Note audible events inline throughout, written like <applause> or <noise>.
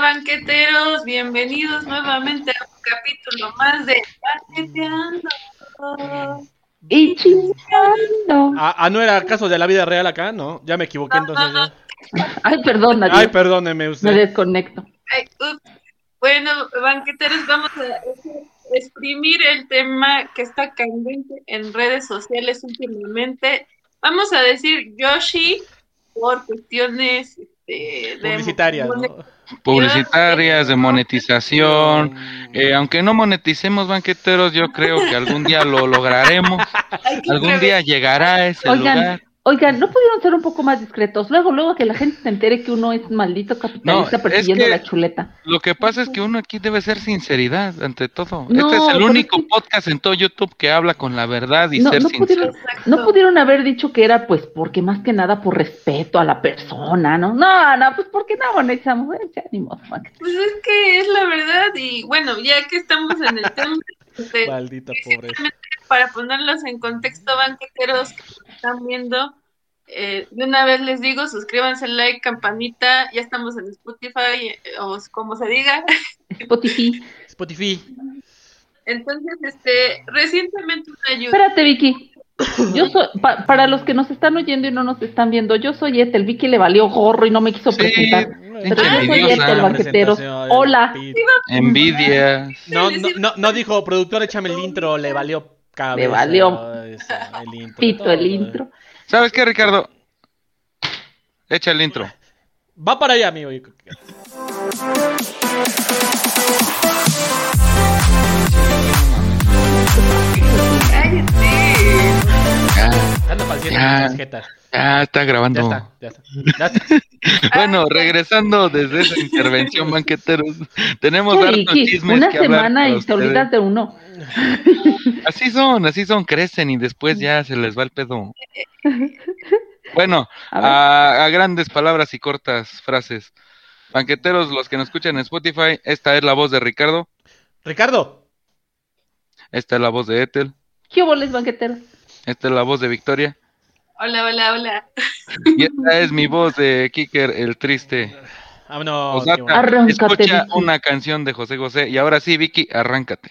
Banqueteros, bienvenidos nuevamente a un capítulo más de Banqueteando. Y chingando. Ah, ah, no era caso de la vida real acá, ¿no? Ya me equivoqué No, entonces. no. <laughs> Ay, perdón, Ay, perdóneme Me usted. desconecto. Ay, ups. Bueno, banqueteros, vamos a exprimir el tema que está candente en redes sociales últimamente. Vamos a decir Yoshi por cuestiones este, de Publicitaria, ¿no? publicitarias, de monetización. Eh, aunque no moneticemos banqueteros, yo creo que algún día lo lograremos. Algún día llegará a ese Oigan, lugar. Oigan, ¿no pudieron ser un poco más discretos? Luego, luego que la gente se entere que uno es maldito capitalista No, es persiguiendo que- la chuleta. Lo que pasa es que uno aquí debe ser sinceridad ante todo. No, este es el único es que- podcast en todo YouTube que habla con la verdad y No, ser no sincero. pudieron, no pudieron haber dicho que era pues porque más que nada por respeto a la persona, ¿no? No, no, pues porque no. Eh, ya, ni modo, man. Pues es que es la verdad y bueno, ya que estamos en el tema, <laughs> Maldita pobreza. para ponerlos en contexto, banqueteros que nos están viendo, eh, de una vez les digo, suscríbanse, like, campanita, ya estamos en Spotify, eh, o como se diga. <laughs> Spotify. Spotify. Entonces, este, recientemente una ayuda. Espérate, Vicky. Yo soy, pa- para los que nos están oyendo y no nos están viendo, yo soy Ethel. Vicky le valió gorro y no me quiso Sí, presentar. Pero envidiosa. Ethel, banqueteros. Presentación, Hola. Envidia. <laughs> No, no, no, no dijo, productor, échame el intro, le valió cabeza. Le valió eso, el intro. Pito todo. el intro. ¿Sabes qué, Ricardo? Echa el intro. Va para allá, amigo. Anda ya está Ya grabando. está, ya está. Ya está. <laughs> Bueno, regresando desde esa intervención, banqueteros, tenemos hartos chismes una que semana y te olvidas de uno. <laughs> Así son, así son, crecen y después ya se les va el pedo. Bueno, a, a grandes palabras y cortas frases. Banqueteros, los que nos escuchan en Spotify, esta es la voz de Ricardo, Ricardo. esta es la voz de Ethel, ¿Qué boles, banqueteros? Esta es la voz de Victoria Hola, hola, hola. y esta es mi voz de Kicker el Triste. Vámonos. Osata, qué bueno. Arráncate, escucha Vicky. una canción de José José y ahora sí, Vicky, arráncate.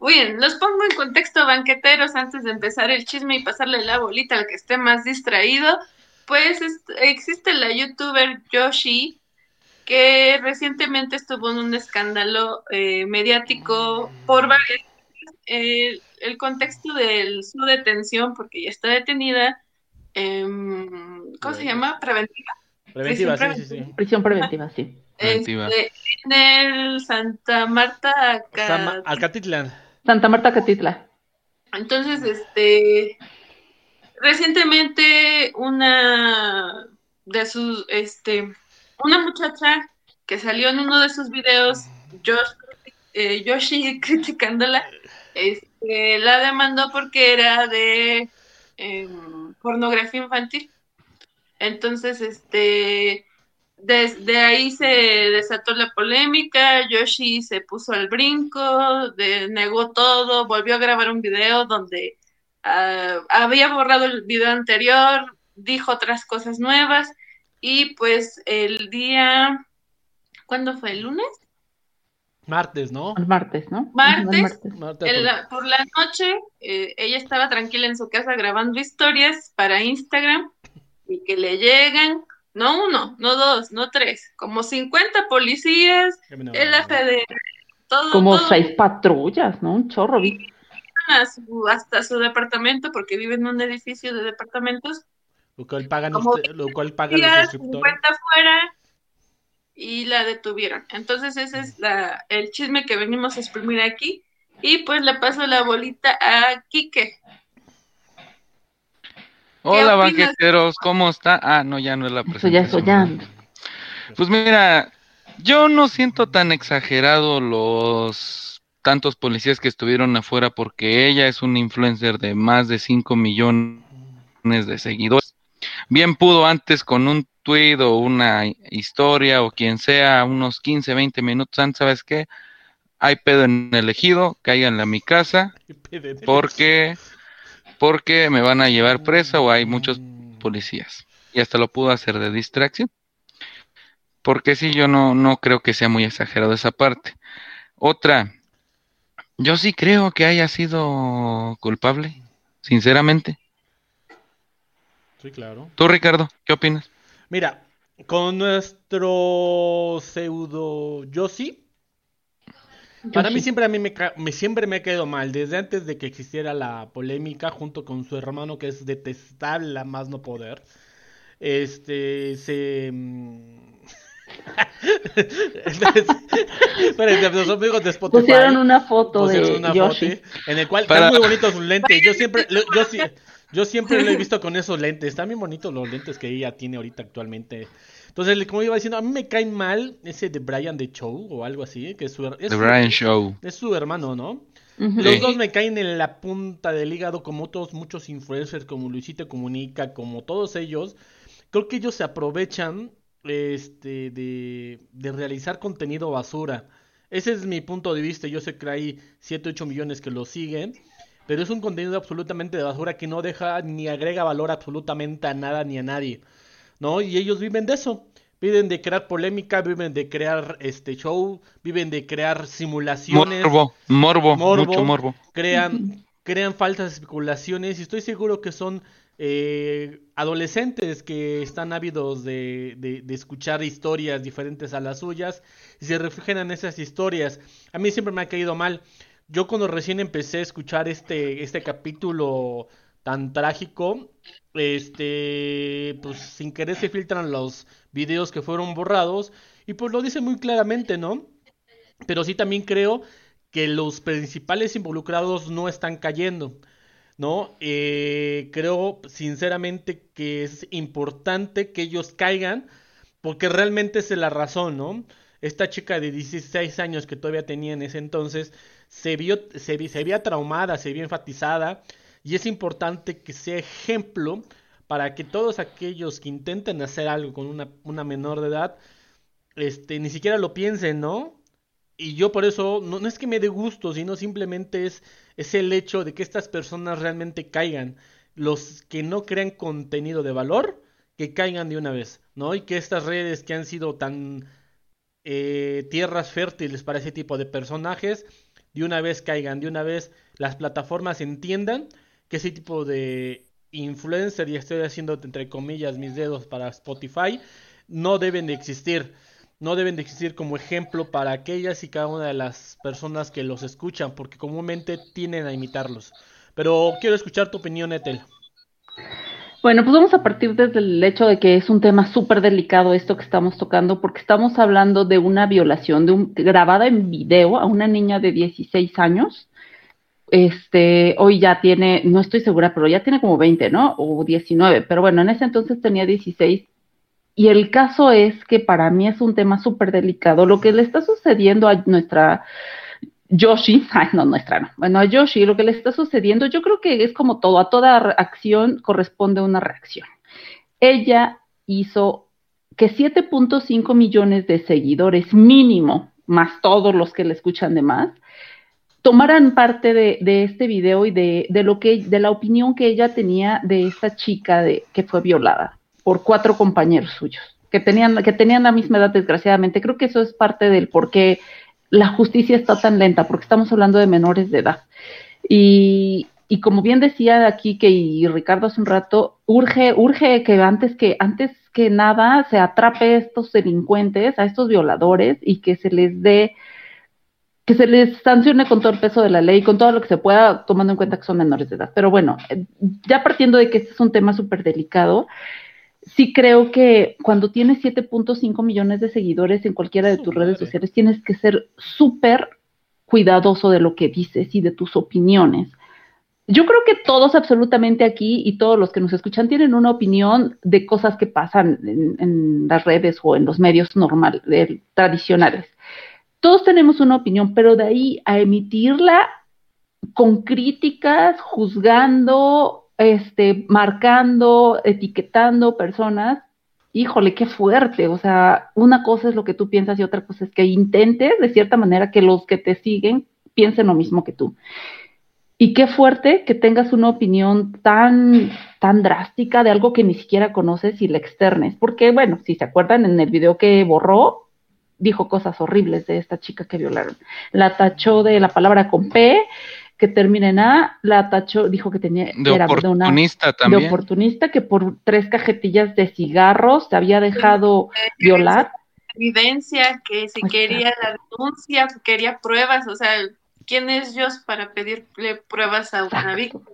Muy bien, los pongo en contexto, banqueteros, antes de empezar el chisme y pasarle la bolita al que esté más distraído. Pues es- existe la youtuber Yoshi, que recientemente estuvo en un escándalo eh, mediático por varias el, el contexto de su detención, porque ya está detenida, em, ¿cómo se llama? Preventiva. Preventiva, Sí, sí, sí, sí. Prisión preventiva, sí. Preventiva. Este, en el Santa Marta. Sama- Alcatitlán. Santa Marta Catitla. Entonces, este, recientemente una de sus, este, una muchacha que salió en uno de sus videos, Josh- eh, Yoshi <laughs> criticándola, este, la demandó porque era de em, pornografía infantil. Entonces, este, desde ahí se desató la polémica, Yoshi se puso al brinco, negó todo, volvió a grabar un video donde ah, había borrado el video anterior, dijo otras cosas nuevas y pues el día, ¿cuándo fue? ¿El lunes? Martes, ¿no? El martes, ¿no? Martes. El martes. Por la noche, eh, ella estaba tranquila en su casa grabando historias para Instagram y que le llegan, no uno, no dos, no tres, como 50 policías, no. el federal, todo, Como todo seis patrullas, ¿no? Un chorro, Vicky. a su- hasta su departamento, porque vive en un edificio de departamentos, Lo cual pagan, usted- lo cual pagan los días, suscriptores. 50 fuera y la detuvieron. Entonces ese es la, el chisme que venimos a exprimir aquí y pues le paso la bolita a Quique. Hola, banqueteros, ¿cómo está? Ah, no, ya no es la Eso ya, eso presentación. ya. Pues mira, yo no siento tan exagerado los tantos policías que estuvieron afuera porque ella es una influencer de más de 5 millones de seguidores. Bien pudo antes con un tweet o una historia o quien sea, unos 15, 20 minutos antes, ¿sabes qué? Hay pedo en el ejido, cáiganle a mi casa <laughs> porque porque me van a llevar presa o hay muchos policías. Y hasta lo pudo hacer de distracción. Porque sí, yo no, no creo que sea muy exagerado esa parte. Otra, yo sí creo que haya sido culpable, sinceramente. Sí, claro. Tú, Ricardo, ¿qué opinas? Mira, con nuestro pseudo Yossi, para mí Yoshi. siempre a mí me, me- siempre me ha quedado mal, desde antes de que existiera la polémica junto con su hermano que es detestable a más no poder. Este se mm, <laughs> Espérense, los amigos de Spotify Pusieron una foto pusieron de una Yoshi. foto en el cual Para- están muy bonitos sus lentes. Yo siempre lo- yo, yo siempre lo he visto <laughs> con esos lentes. Están bien bonitos los lentes que ella tiene ahorita actualmente. Entonces, como iba diciendo, a mí me cae mal ese de Brian de Show o algo así, que es su, es The su- Brian Show. es su hermano, ¿no? Los dos me caen en la punta del hígado como otros muchos influencers como Luisito Comunica, como todos ellos. Creo que ellos se aprovechan este de, de realizar contenido basura. Ese es mi punto de vista. Yo sé que hay 7, 8 millones que lo siguen, pero es un contenido absolutamente de basura que no deja ni agrega valor absolutamente a nada ni a nadie. ¿No? Y ellos viven de eso. Viven de crear polémica, viven de crear este show, viven de crear simulaciones Morbo, morbo, Morbo. mucho morbo. crean, crean falsas especulaciones y estoy seguro que son eh, adolescentes que están ávidos de, de- de escuchar historias diferentes a las suyas y se refugian en esas historias. A mí siempre me ha caído mal. Yo cuando recién empecé a escuchar este, este capítulo tan trágico, este, pues sin querer se filtran los videos que fueron borrados y pues lo dice muy claramente, ¿no? Pero sí también creo que los principales involucrados no están cayendo, ¿no? Eh, creo sinceramente que es importante que ellos caigan porque realmente es la razón, ¿no? Esta chica de 16 años que todavía tenía en ese entonces se vio, se, se traumada, se vio enfatizada y es importante que sea ejemplo para que todos aquellos que intenten hacer algo con una, una menor de edad, este, ni siquiera lo piensen, ¿no? Y yo por eso, no, no es que me dé gusto, sino simplemente es, es el hecho de que estas personas realmente caigan. Los que no crean contenido de valor, que caigan de una vez, ¿no? Y que estas redes que han sido tan eh, tierras fértiles para ese tipo de personajes, de una vez caigan, de una vez las plataformas entiendan que ese tipo de influencer, y estoy haciendo entre comillas mis dedos para Spotify, no deben de existir no deben de existir como ejemplo para aquellas y cada una de las personas que los escuchan, porque comúnmente tienden a imitarlos. Pero quiero escuchar tu opinión, Ethel. Bueno, pues vamos a partir desde el hecho de que es un tema súper delicado esto que estamos tocando, porque estamos hablando de una violación de un, grabada en video a una niña de 16 años. Este, hoy ya tiene, no estoy segura, pero ya tiene como 20, ¿no? O 19, pero bueno, en ese entonces tenía 16. Y el caso es que para mí es un tema súper delicado. Lo que le está sucediendo a nuestra Yoshi, <laughs> ay, no, no. Bueno, a Yoshi lo que le está sucediendo, yo creo que es como todo, a toda acción corresponde una reacción. Ella hizo que 7.5 millones de seguidores mínimo, más todos los que le escuchan de más, tomaran parte de, este video y de, lo que, de la opinión que ella tenía de esta chica que fue violada por cuatro compañeros suyos, que tenían, que tenían la misma edad, desgraciadamente. Creo que eso es parte del por qué la justicia está tan lenta, porque estamos hablando de menores de edad. Y, y como bien decía aquí que y Ricardo hace un rato, urge, urge que antes que, antes que nada se atrape a estos delincuentes, a estos violadores, y que se les dé, que se les sancione con todo el peso de la ley, con todo lo que se pueda, tomando en cuenta que son menores de edad. Pero bueno, eh, ya partiendo de que este es un tema súper delicado, sí creo que cuando tienes 7.5 millones de seguidores en cualquiera de tus redes sociales, tienes que ser súper cuidadoso de lo que dices y de tus opiniones. Yo creo que todos absolutamente aquí y todos los que nos escuchan tienen una opinión de cosas que pasan en, en las redes o en los medios normales, tradicionales. Todos tenemos una opinión, pero de ahí a emitirla con críticas, juzgando, este, marcando, etiquetando personas, híjole, qué fuerte. O sea, una cosa es lo que tú piensas y otra cosa es que intentes, de cierta manera, que los que te siguen piensen lo mismo que tú. Y qué fuerte que tengas una opinión tan, tan drástica de algo que ni siquiera conoces y la externes. Porque, bueno, si se acuerdan, en el video que borró, dijo cosas horribles de esta chica que violaron. La tachó de la palabra con P, que termina en A, la tachó, dijo que tenía de era oportunista también. De oportunista, que por tres cajetillas de cigarros se había dejado violar. Evidencia, que si quería la denuncia, quería pruebas, o sea, ¿quién es Dios para pedirle pruebas a una víctima?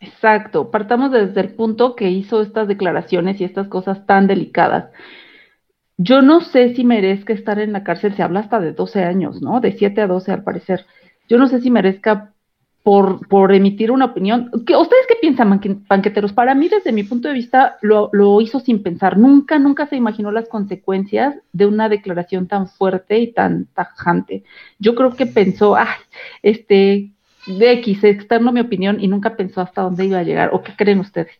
Exacto, partamos desde el punto que hizo estas declaraciones y estas cosas tan delicadas. Yo no sé si merezca estar en la cárcel, se habla hasta de 12 años, ¿no? De 7 a 12 al parecer. Yo no sé si merezca por, por emitir una opinión. ¿Qué, ¿Ustedes qué piensan, banqueteros? Para mí, desde mi punto de vista, lo, lo, hizo sin pensar. Nunca, nunca se imaginó las consecuencias de una declaración tan fuerte y tan tajante. Yo creo que pensó, ah, este, de X, externo mi opinión y nunca pensó hasta dónde iba a llegar. ¿O qué creen ustedes?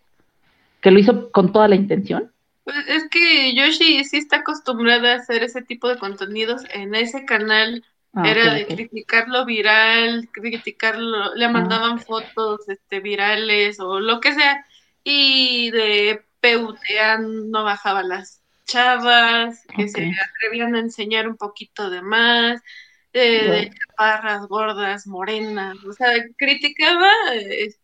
¿Que lo hizo con toda la intención? Pues es que Yoshi sí está acostumbrada a hacer ese tipo de contenidos en ese canal Ah, era de criticarlo viral, criticarlo, le ah, mandaban fotos este, virales o lo que sea, y de peutean no bajaba las chavas, que se atrevían a enseñar un poquito de más, de chaparras, gordas, morenas, o sea, criticaba, eh,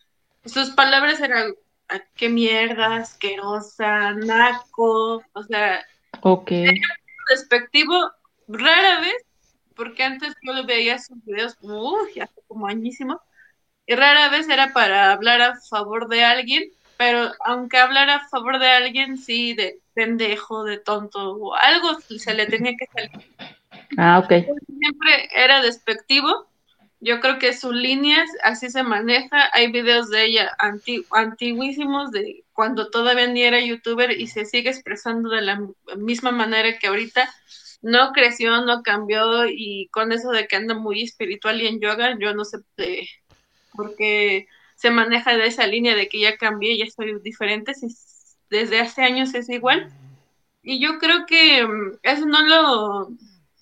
sus palabras eran ah, qué mierda, asquerosa, naco, o sea, okay. despectivo, rara vez porque antes yo lo veía sus videos, uy, hace como añísimo, y rara vez era para hablar a favor de alguien, pero aunque hablara a favor de alguien, sí, de pendejo, de tonto, o algo se le tenía que salir. Ah, ok. Siempre era despectivo. Yo creo que su línea así se maneja. Hay videos de ella antiguísimos de cuando todavía ni era youtuber y se sigue expresando de la misma manera que ahorita no creció, no cambió y con eso de que anda muy espiritual y en yoga, yo no sé por qué se maneja de esa línea de que ya cambié, ya soy diferente, si desde hace años es igual. Y yo creo que mm, eso no lo,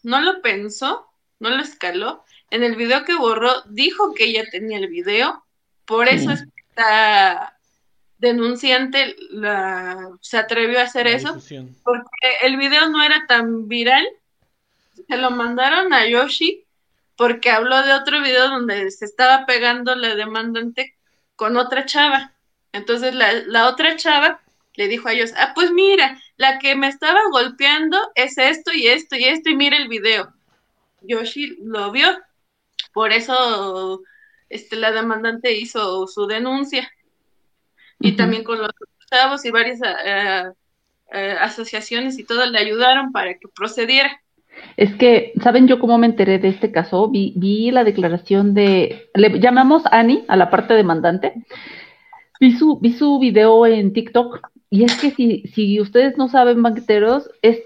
no lo pensó, no lo escaló. En el video que borró, dijo que ella tenía el video, por eso está denunciante la, se atrevió a hacer eso, porque el video no era tan viral, se lo mandaron a Yoshi porque habló de otro video donde se estaba pegando la demandante con otra chava. Entonces la, la otra chava le dijo a ellos, ah, pues mira, la que me estaba golpeando es esto y esto y esto y mira el video. Yoshi lo vio, por eso este, la demandante hizo su denuncia y también con los chavos y varias eh, eh, asociaciones y todo le ayudaron para que procediera. Es que, ¿saben yo cómo me enteré de este caso? Vi, vi la declaración de, le llamamos Ani a la parte demandante, vi su, vi su video en TikTok y es que si, si ustedes no saben, banqueteros, es,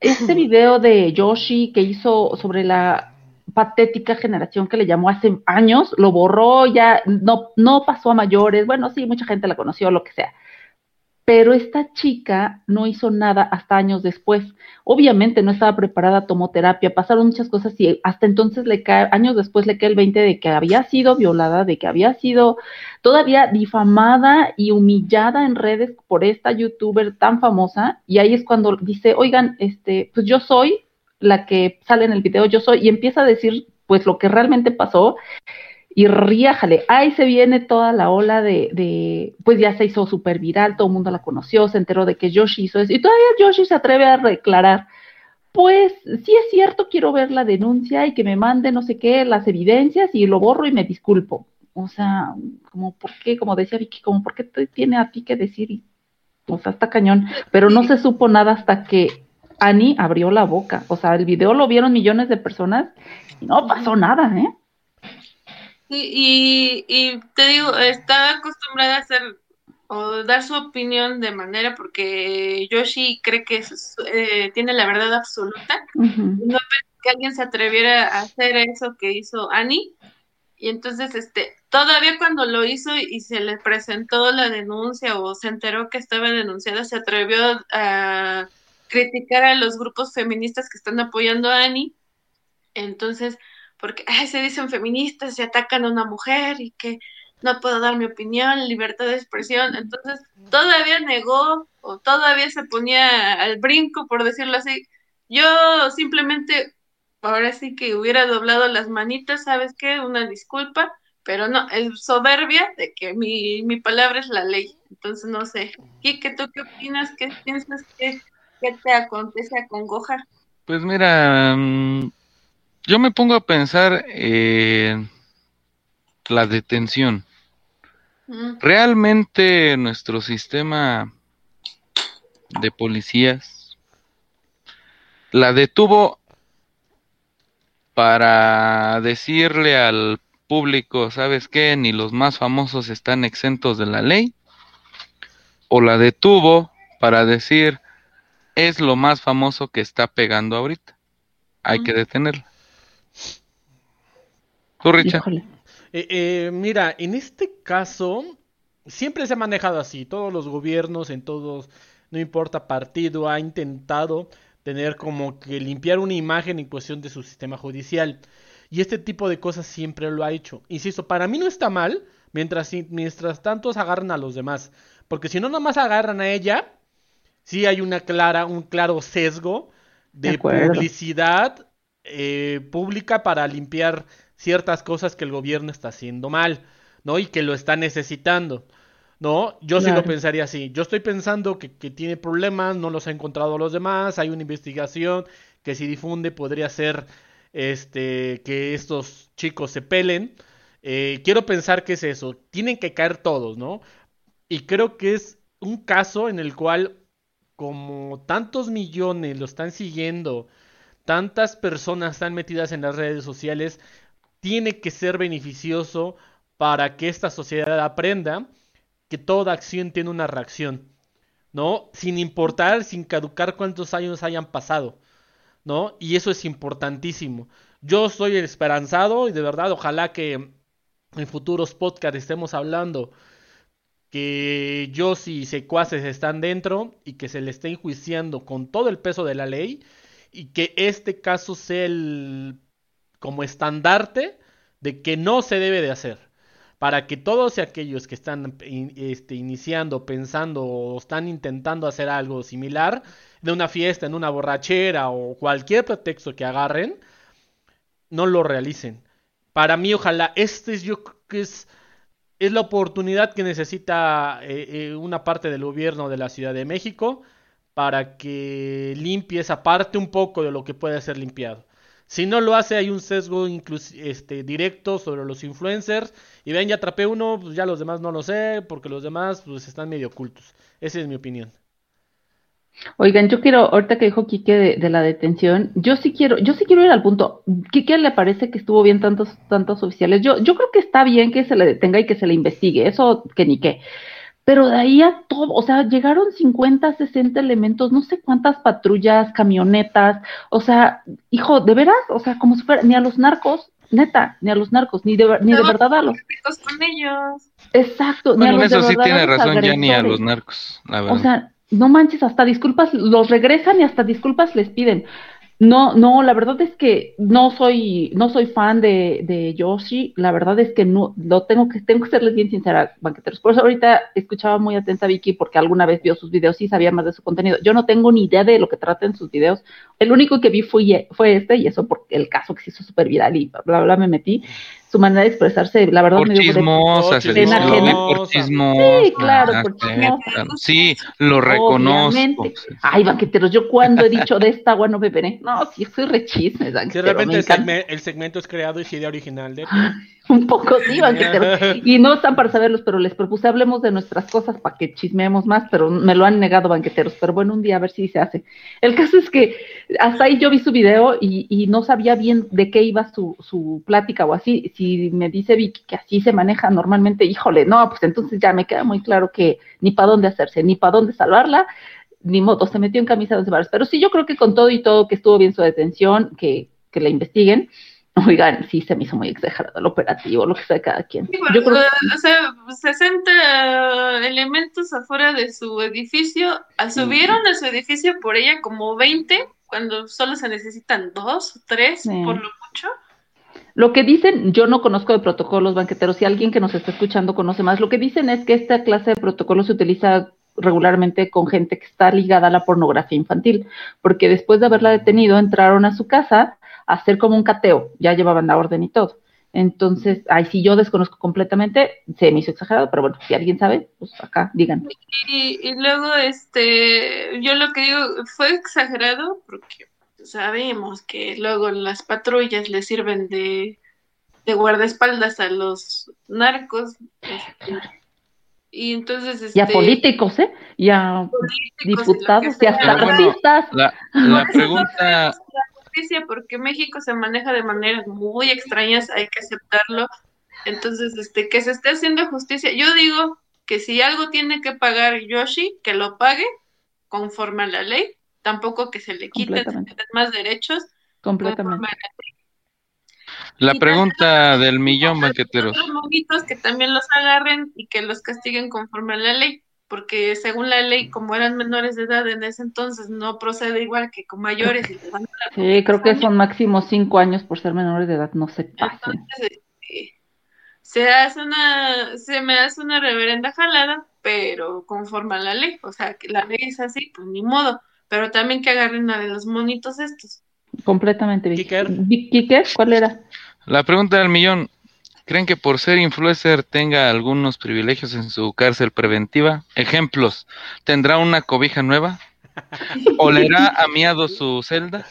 este <clears throat> video de Yoshi que hizo sobre la patética generación que le llamó hace años, lo borró, ya no, no pasó a mayores, bueno, sí, mucha gente la conoció, lo que sea. Pero esta chica no hizo nada hasta años después. Obviamente no estaba preparada, tomó terapia, pasaron muchas cosas y hasta entonces le cae, años después le cae el 20 de que había sido violada, de que había sido todavía difamada y humillada en redes por esta youtuber tan famosa. Y ahí es cuando dice, oigan, este, pues yo soy la que sale en el video yo soy, y empieza a decir pues lo que realmente pasó, y ríajale, ahí se viene toda la ola de, de pues ya se hizo súper viral, todo el mundo la conoció, se enteró de que Yoshi hizo eso, y todavía Yoshi se atreve a declarar, pues sí es cierto, quiero ver la denuncia y que me mande no sé qué, las evidencias, y lo borro y me disculpo. O sea, como por qué, como decía Vicky, como por qué tiene a ti que decir, o sea, está cañón, pero no se supo nada hasta que Annie abrió la boca. O sea, el video lo vieron millones de personas y no pasó nada, ¿eh? Sí, y, te digo, está acostumbrada a hacer o dar su opinión de manera porque Yoshi cree que eh, tiene la verdad absoluta. No No que alguien se atreviera a hacer eso que hizo Annie. Y entonces, este, todavía cuando lo hizo y se le presentó la denuncia o se enteró que estaba denunciada, se atrevió a criticar a los grupos feministas que están apoyando a Annie. Entonces, porque se dicen feministas y atacan a una mujer y que no puedo dar mi opinión, libertad de expresión. Entonces, todavía negó o todavía se ponía al brinco, por decirlo así. Yo simplemente, ahora sí que hubiera doblado las manitas, ¿sabes qué? Una disculpa, pero no, es soberbia de que mi, mi palabra es la ley. Entonces, no sé. Kike, ¿tú qué opinas? ¿Qué piensas que, te acontece a Congoja? Pues mira, mm, yo me pongo a pensar en la detención. Realmente nuestro sistema de policías la detuvo para decirle al público, ¿sabes qué? Ni los más famosos están exentos de la ley. O la detuvo para decir, es lo más famoso que está pegando ahorita. Hay que detenerla. ¿Tú, Richard? Eh, eh, mira, en este caso, siempre se ha manejado así. Todos los gobiernos, en todos, no importa partido, ha intentado tener como que limpiar una imagen en cuestión de su sistema judicial. Y este tipo de cosas siempre lo ha hecho. Insisto, para mí no está mal mientras, mientras tanto agarran a los demás. Porque si no nomás agarran a ella, sí hay una clara, un claro sesgo de, publicidad eh, pública para limpiar ciertas cosas que el gobierno está haciendo mal, ¿no? Y que lo está necesitando, ¿no? Yo sí lo pensaría así. Yo estoy pensando que, tiene problemas, no los ha encontrado los demás, hay una investigación que si difunde podría ser este que estos chicos se pelen. Eh, quiero pensar que es eso. Tienen que caer todos, ¿no? Y creo que es un caso en el cual, como tantos millones lo están siguiendo, tantas personas están metidas en las redes sociales, tiene que ser beneficioso para que esta sociedad aprenda que toda acción tiene una reacción, ¿no? Sin importar, sin caducar cuántos años hayan pasado, ¿no? Y eso es importantísimo. Yo soy esperanzado y de verdad ojalá que en futuros podcasts estemos hablando que yo y secuaces están dentro y que se le esté enjuiciando con todo el peso de la ley y que este caso sea el como estandarte de que no se debe de hacer. Para que todos aquellos que están este, iniciando, pensando o están intentando hacer algo similar, de una fiesta, en una borrachera o cualquier pretexto que agarren, no lo realicen. Para mí, ojalá, este es, yo creo que es, es la oportunidad que necesita eh, eh, una parte del gobierno de la Ciudad de México para que limpie esa parte un poco de lo que puede ser limpiado. Si no lo hace, hay un sesgo este, directo sobre los influencers. Y ven, ya atrapé uno, pues ya los demás no lo sé, porque los demás pues están medio ocultos. Esa es mi opinión. Oigan, yo quiero, ahorita que dijo Quique de, la detención, yo sí quiero, yo sí quiero ir al punto. ¿Quique le parece que estuvo bien tantos, tantos oficiales? Yo, yo creo que está bien que se le detenga y que se le investigue, eso que ni qué. Pero de ahí a todo, o sea, llegaron 50, 60 elementos, no sé cuántas patrullas, camionetas, o sea, hijo, de veras, o sea, como si fuera, ni a los narcos, neta, ni a los narcos, ni de, ni de verdad a los. con ellos. Exacto, ni a los eso sí tiene razón, ya ni a los narcos, la verdad. O sea, no manches, hasta disculpas, los regresan y hasta disculpas les piden. No, no, la verdad es que no soy, no soy fan de, de Yoshi. La verdad es que no, lo tengo que, tengo que serles bien sincera, banqueteros. Por eso ahorita escuchaba muy atenta a Vicky porque alguna vez vio sus videos y sabía más de su contenido. Yo no tengo ni idea de lo que tratan sus videos. El único que vi fue, fue este y eso porque el caso que se hizo súper viral y bla, bla, bla, me metí su manera de expresarse, la verdad me dio chismosa, se dice por chismosa. Sí, claro, por chismosa. Sí, lo reconozco. Ay, banqueteros, yo cuando he dicho de esta agua no beberé. No, sí, soy rechisme. De repente el, segmento es creado y idea original de... Un poco sí, banqueteros. <laughs> Y no están para saberlos, pero les propuse hablemos de nuestras cosas para que chismeemos más, pero me lo han negado banqueteros. Pero bueno, un día a ver si se hace. El caso es que hasta ahí yo vi su video y, y no sabía bien de qué iba su, su plática o así. Si me dice Vicky que así se maneja normalmente, híjole, no, pues entonces ya me queda muy claro que ni para dónde hacerse, ni para dónde salvarla, ni modo, se metió en camisa de varas. Pero sí, yo creo que con todo y todo que estuvo bien su detención, que, que la investiguen <laughs> Oigan, sí, se me hizo muy exagerado el operativo, lo que sea cada quien. Yo creo O sea, 60 elementos afuera de su edificio, subieron a su edificio por ella como 20, cuando solo se necesitan dos o tres, por lo mucho. Lo que dicen, yo no conozco de protocolos banqueteros, si alguien que nos está escuchando conoce más, lo que dicen es que esta clase de protocolo se utiliza regularmente con gente que está ligada a la pornografía infantil, porque después de haberla detenido entraron a su casa a hacer como un cateo, ya llevaban la orden y todo. Entonces, ahí sí yo desconozco completamente, se me hizo exagerado, pero bueno, si alguien sabe, pues acá digan. Y, y luego, este, yo lo que digo, fue exagerado porque sabemos que luego las patrullas le sirven de, de guardaespaldas a los narcos. Este, y entonces. Este, y a políticos, ¿eh? Y a diputados y, hasta artistas. La, la pregunta. Justicia porque México se maneja de maneras muy extrañas, hay que aceptarlo. Entonces, este, que se esté haciendo justicia. Yo digo que si algo tiene que pagar Yoshi, que lo pague conforme a la ley, tampoco que se le quiten más derechos. Completamente. La pregunta del millón, banqueteros. Los monitos que también los agarren y que los castiguen conforme a la ley, porque según la ley, como eran menores de edad en ese entonces, no procede igual que con mayores. Y sí, creo que son máximo cinco años por ser menores de edad, no se pasen. Este, se hace una, se me hace una reverenda jalada, pero conforme a la ley, o sea, que la ley es así, pues ni modo, pero también que agarren a de los monitos estos. Completamente. Kicker. ¿Kicker? ¿Cuál era? La pregunta del millón. ¿Creen que por ser influencer tenga algunos privilegios en su cárcel preventiva? Ejemplos. ¿Tendrá una cobija nueva? ¿Olerá amiado su celda?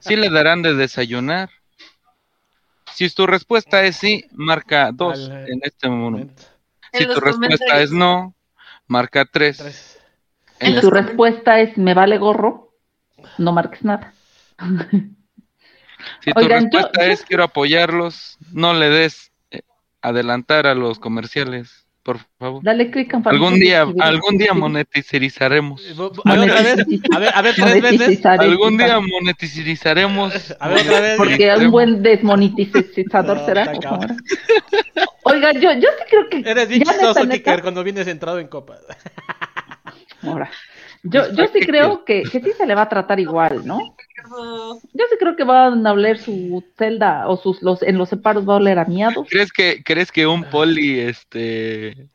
¿Sí le darán de desayunar? Si tu respuesta es sí, marca dos en este momento. Si tu respuesta es no, marca tres. Si tu respuesta es me vale gorro, no marques nada. <laughs> Si tu respuesta es quiero apoyarlos, no le des eh, adelantar a los comerciales, por favor. Dale clic en Algún día, algún día monetizaremos. A ver, a ver, a ver, a ver tres veces. Algún día monetizaremos. A ver, otra vez. Porque un buen desmonetizador <laughs> será. Oiga, yo, yo sí creo que. Eres bien chistoso, Kicker, cuando vienes entrado en copa. Ahora. Yo, yo sí creo que, que sí se le va a tratar igual, ¿no? Yo sí creo que van a oler su celda o sus los en los separos va a oler a miados. ¿Crees que crees que un poli este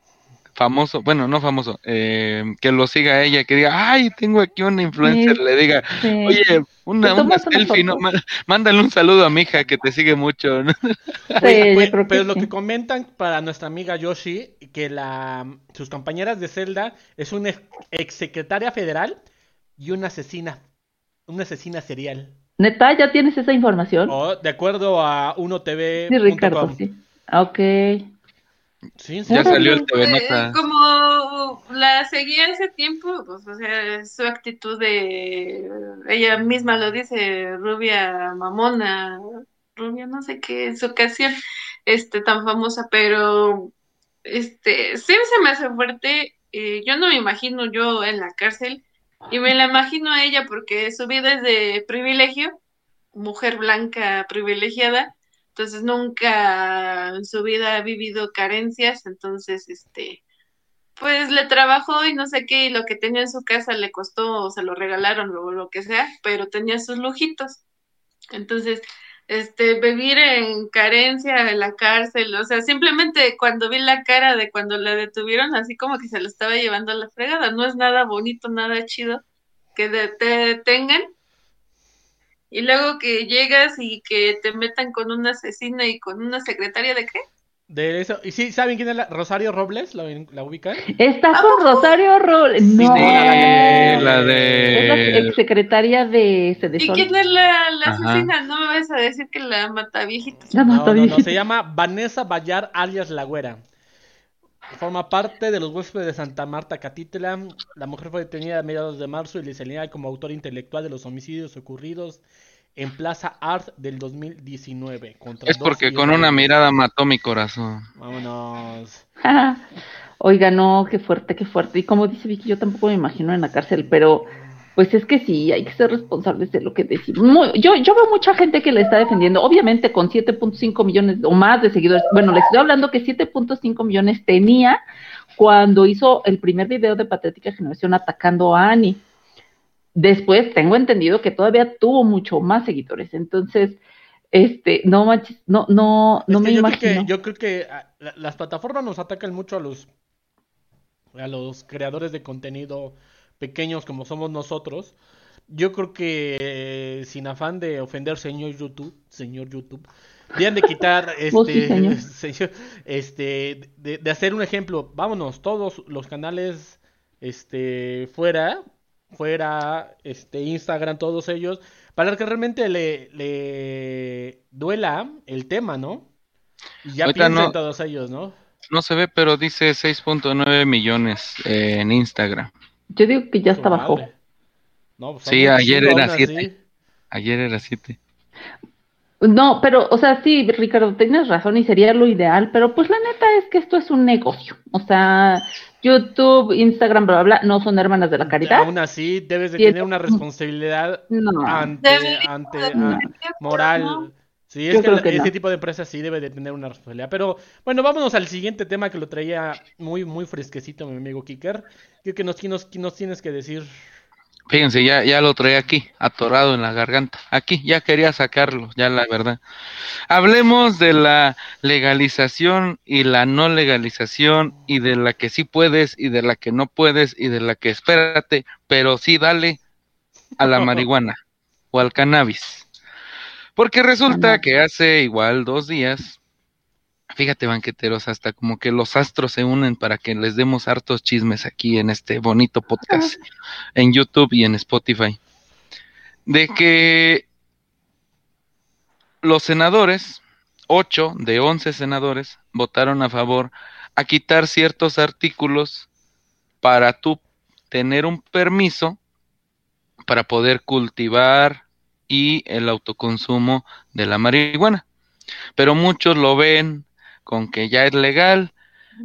famoso, bueno, no famoso, eh, que lo siga ella, que diga, ay, tengo aquí una influencer, le diga, oye, una, una selfie, no, mándale un saludo a mi hija que te sigue mucho. pero, lo que comentan para nuestra amiga Yoshi, que la sus compañeras de celda es una exsecretaria federal y una asesina, una asesina serial. ¿Neta? ¿Ya tienes esa información? Oh, de acuerdo a UnoTV. Sí, Ricardo, sí. Ok. Sí, ya salió el TV Nota. Como la seguía hace tiempo, pues, o sea, su actitud de. Ella misma lo dice, rubia mamona, rubia no sé qué, en su ocasión, este, tan famosa, pero. Este, sí se me hace fuerte. Eh, yo no me imagino yo en la cárcel, y me la imagino a ella porque su vida es de privilegio, mujer blanca privilegiada entonces nunca en su vida ha vivido carencias, entonces este pues le trabajó y no sé qué, y lo que tenía en su casa le costó, o se lo regalaron o lo que sea, pero tenía sus lujitos. Entonces, este, vivir en carencia en la cárcel, o sea, simplemente cuando vi la cara de cuando la detuvieron, así como que se lo estaba llevando a la fregada, no es nada bonito, nada chido que te detengan y luego que llegas y que te metan con una asesina y con una secretaria de qué? De eso. ¿Y sí saben quién es la Rosario Robles? ¿La, la ubican? Está con Rosario Robles. No. la de. Es la exsecretaria de ¿Y quién es la, la asesina? No me vas a decir que la mata viejita. La mata no, no, no, se llama Vanessa Bayar alias La Güera. Forma parte de los huéspedes de Santa Marta Catitla. La mujer fue detenida a mediados de marzo y le salía como autor intelectual de los homicidios ocurridos en Plaza Art del 2019. es porque con una mirada mató mi corazón. Vámonos. <laughs> Oiga, no, qué fuerte, qué fuerte. Y como dice Vicky, yo tampoco me imagino en la cárcel, pero pues es que sí, hay que ser responsables de lo que decimos. yo, yo veo mucha gente que le está defendiendo, obviamente con 7.5 millones o más de seguidores. Bueno, les estoy hablando que 7.5 millones tenía cuando hizo el primer video de Patética Generación atacando a Annie. Después tengo entendido que todavía tuvo mucho más seguidores. Entonces, este, no manches, no, no, no Es me yo imagino. Creo que, yo creo que ah, la- las plataformas nos atacan mucho a los a los creadores de contenido pequeños como somos nosotros. Yo creo que eh, sin afán de ofender señor YouTube, señor YouTube, deben de quitar <laughs> sí, este señor. <laughs> señor, este de, de hacer un ejemplo. Vámonos todos los canales este fuera fuera este Instagram todos ellos para que realmente le, le duela el tema, ¿no? Y ya Ahorita piensen no- todos ellos, ¿no? No se ve, pero dice 6.9 millones eh, en Instagram. Yo digo que ya está bajo. No, pues, Sí, ayer era aún siete. así. Ayer era 7. No, pero, o sea, sí, Ricardo, tienes razón y sería lo ideal, pero pues la neta es que esto es un negocio. O sea, YouTube, Instagram, bla, bla, bla, no son hermanas de la caridad. Aún así, debes de Sí, tener una responsabilidad No. ante, ante de- a- ¿no? moral. Sí, es Yo que, creo la- que ese no. tipo de empresas sí debe de tener una responsabilidad. Pero bueno, vámonos al siguiente tema que lo traía muy, muy fresquecito mi amigo Kicker. ¿Qué, que nos tienes que decir? Fíjense, ya, ya lo traía aquí, atorado en la garganta. Aquí, ya quería sacarlo, ya la verdad. Hablemos de la legalización y la no legalización y de la que sí puedes y de la que no puedes y de la que espérate, pero sí dale a la <laughs> marihuana o al cannabis. Porque resulta que hace igual dos días, fíjate banqueteros, hasta como que los astros se unen para que les demos hartos chismes aquí en este bonito podcast en YouTube y en Spotify, de que los senadores, 8 de 11 senadores, votaron a favor a quitar ciertos artículos para tú tener un permiso para poder cultivar y el autoconsumo de la marihuana. Pero muchos lo ven con que ya es legal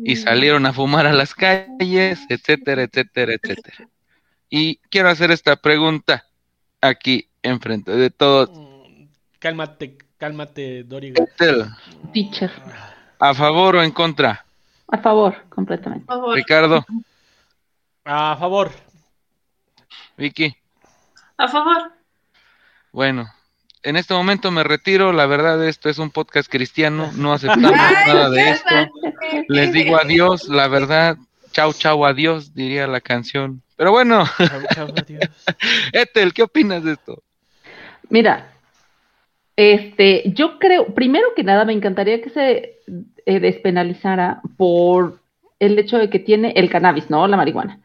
y salieron a fumar a las calles, etcétera, etcétera, etcétera. Y quiero hacer esta pregunta aquí enfrente de todos. Mm, Cálmate, cálmate, Doriga. Ethel, Teacher. ¿A favor o en contra? A favor, completamente. Favor. Ricardo, A favor. Vicky. A favor. Bueno, en este momento me retiro. La verdad, esto es un podcast cristiano. No aceptamos <laughs> nada de esto. Les digo adiós, la verdad. Chau, chau, adiós, diría la canción. Pero bueno, Chao, chao, adiós. <laughs> Ethel, ¿qué opinas de esto? Mira, este, yo creo, primero que nada, me encantaría que se eh, despenalizara por el hecho de que tiene el cannabis, ¿no? La marihuana.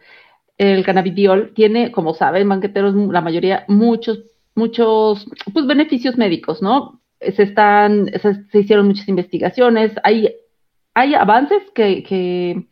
El cannabidiol tiene, como saben, banqueteros, la mayoría, muchos, muchos, pues, beneficios médicos, ¿no? Se están, se, se hicieron muchas investigaciones, hay, hay avances que, que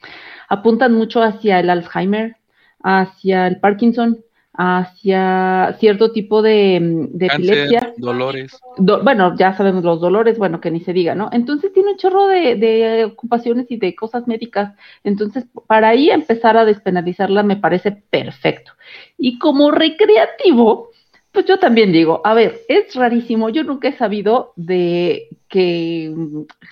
apuntan mucho hacia el Alzheimer, hacia el Parkinson, hacia cierto tipo de, de epilepsia. Dolores. Do- bueno, ya sabemos los dolores, bueno, que ni se diga, ¿no? Entonces tiene un chorro de, de ocupaciones y de cosas médicas. Entonces, para ahí empezar a despenalizarla me parece perfecto. Y como recreativo, pues yo también digo, a ver, es rarísimo, yo nunca he sabido de que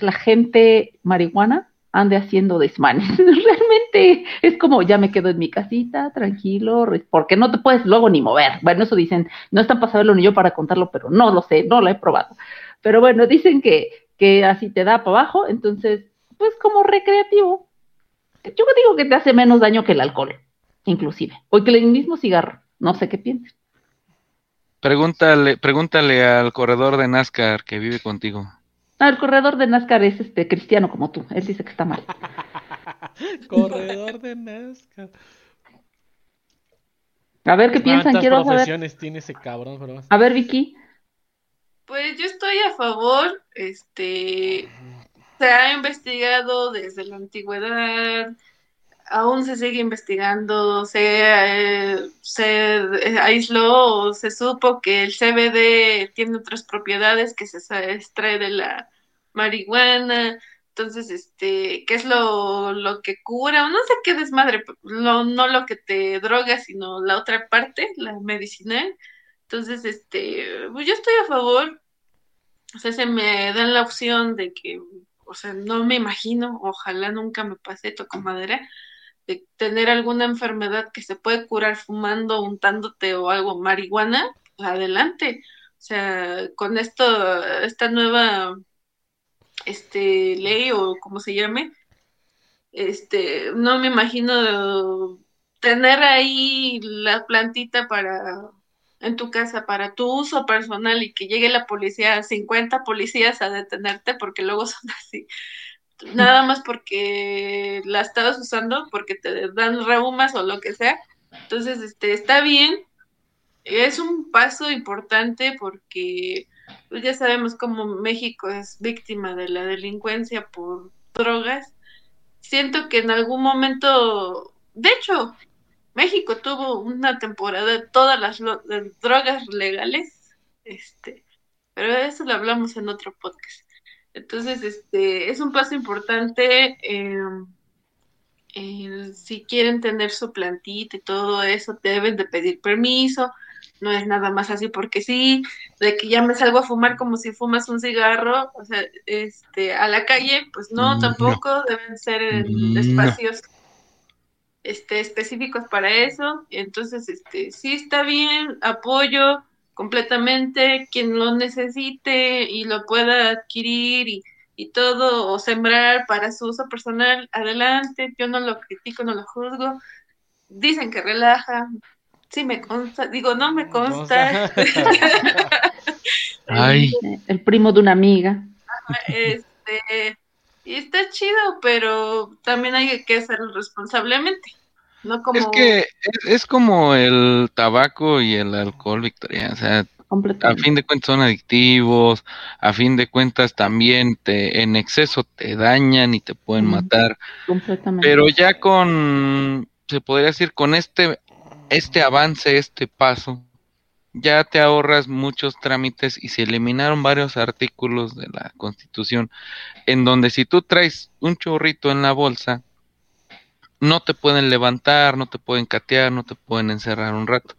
la gente marihuana ande haciendo desmanes. <laughs> Realmente es como ya me quedo en mi casita, tranquilo, porque no te puedes luego ni mover. Bueno, eso dicen, no están para saberlo ni yo para contarlo, pero no lo sé, no lo he probado. Pero bueno, dicen que, que así te da para abajo, entonces, pues como recreativo, yo digo que te hace menos daño que el alcohol, inclusive, o que el mismo cigarro, no sé qué piensas. Pregúntale, pregúntale al corredor de NASCAR que vive contigo. Ah, el corredor de NASCAR es este cristiano como tú, él dice que está mal. <laughs> Corredor de NASCAR. A ver qué piensan, ¿Cuántas quiero saber. profesiones tiene ese cabrón? Pero... A ver, Vicky. Pues yo estoy a favor, este, se ha investigado desde la antigüedad, aún se sigue investigando, se, eh, se eh, aisló o se supo que el CBD tiene otras propiedades que se extrae de la marihuana, entonces, este, ¿qué es lo, lo que cura? No sé qué desmadre, lo- no lo que te droga, sino la otra parte, la medicinal. Entonces, este, pues yo estoy a favor. O sea, se me dan la opción de que, o sea, no me imagino, ojalá nunca me pase, toco madera, de tener alguna enfermedad que se puede curar fumando, untándote o algo, marihuana, adelante. O sea, con esto, esta nueva este ley o como se llame, este, no me imagino tener ahí la plantita para en tu casa para tu uso personal y que llegue la policía, 50 policías a detenerte porque luego son así. Nada más porque la estabas usando, porque te dan reumas o lo que sea. Entonces, este, está bien. Es un paso importante porque pues, ya sabemos cómo México es víctima de la delincuencia por drogas. Siento que en algún momento, de hecho, México tuvo una temporada de todas las drogas legales, este, pero eso lo hablamos en otro podcast. Entonces, este, es un paso importante. Em, si quieren tener su plantita y todo eso, deben de pedir permiso. No es nada más así porque sí, de que ya me salgo a fumar como si fumas un cigarro, o sea, este, a la calle, pues no, tampoco deben ser en espacios este, específicos para eso. Entonces, este, sí está bien, apoyo completamente quien lo necesite y lo pueda adquirir y, y todo, o sembrar para su uso personal, adelante. Yo no lo critico, no lo juzgo. Dicen que relaja. Sí me consta, digo, no me consta. <laughs> <laughs> Ay. El primo de una amiga. Este, y está chido, pero también hay que hacerlo responsablemente. No como... Es que es, como el tabaco y el alcohol, Victoria. O sea, a fin de cuentas son adictivos, a fin de cuentas también te, en exceso te dañan y te pueden matar. Completamente. Pero ya con, se podría decir, con este, este avance, este paso, ya te ahorras muchos trámites y se eliminaron varios artículos de la Constitución en donde si tú traes un chorrito en la bolsa, no te pueden levantar, no te pueden catear, no te pueden encerrar un rato.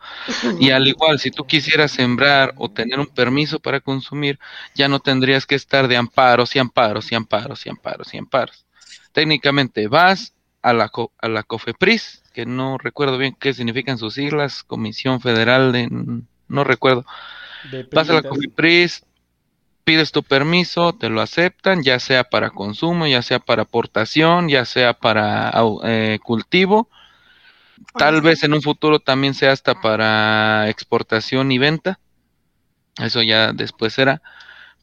Y al igual, si tú quisieras sembrar o tener un permiso para consumir, ya no tendrías que estar de amparos y amparos y amparos y amparos y amparos. Técnicamente vas a la, a la COFEPRIS, que no recuerdo bien qué significan sus siglas, Comisión Federal de no recuerdo. Vas a la COFEPRIS, pides tu permiso, te lo aceptan, ya sea para consumo, ya sea para aportación, ya sea para eh, cultivo. Tal vez en un futuro también sea hasta para exportación y venta. Eso ya después será.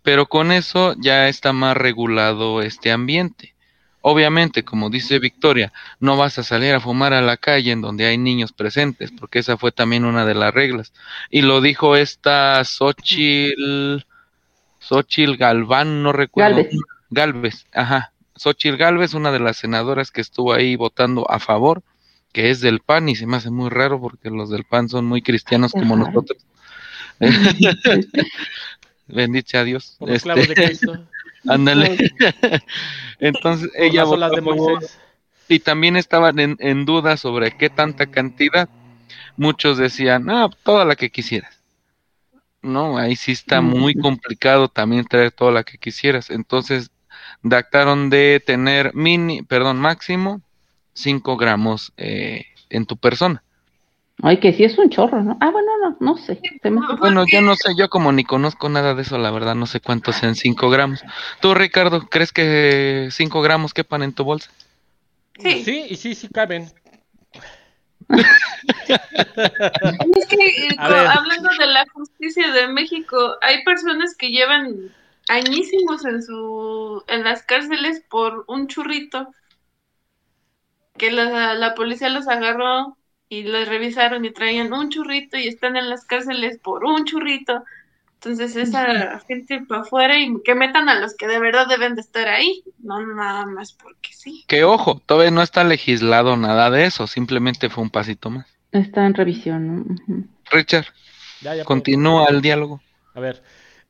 Pero con eso ya está más regulado este ambiente. Obviamente, como dice Victoria, no vas a salir a fumar a la calle en donde hay niños presentes, porque esa fue también una de las reglas. Y lo dijo esta Xochitl, Xochitl Galván, no recuerdo. Galvez. Galvez, ajá. Xochitl Galvez, una de las senadoras que estuvo ahí votando a favor, que es del PAN, y se me hace muy raro porque los del PAN son muy cristianos como nosotros. <laughs> Bendice <laughs> <laughs> a Dios. Este, ándale. Entonces ella votó y también estaban en, en, duda sobre qué tanta cantidad. Muchos decían, ah, toda la que quisieras. No, ahí sí está muy complicado también traer toda la que quisieras. Entonces, dactaron de tener mini, perdón, máximo 5 gramos eh, en tu persona. Ay, que sí es un chorro, ¿no? Ah, bueno, no, no sé. Bueno, yo no sé, yo como ni conozco nada de eso, la verdad, no sé cuántos sean 5 gramos. ¿Tú, Ricardo, crees que 5 gramos quepan en tu bolsa? Sí. Sí, y sí, sí caben. <laughs> es que eh, hablando de la justicia de México, hay personas que llevan añísimos en su en las cárceles por un churrito que la, la policía los agarró y los revisaron y traían un churrito y están en las cárceles por un churrito. Entonces esa gente para afuera y que metan a los que de verdad deben de estar ahí, no nada más porque sí. Que ojo, todavía no está legislado nada de eso, simplemente fue un pasito más. Está en revisión, ¿no? Richard, continúa el diálogo. A ver,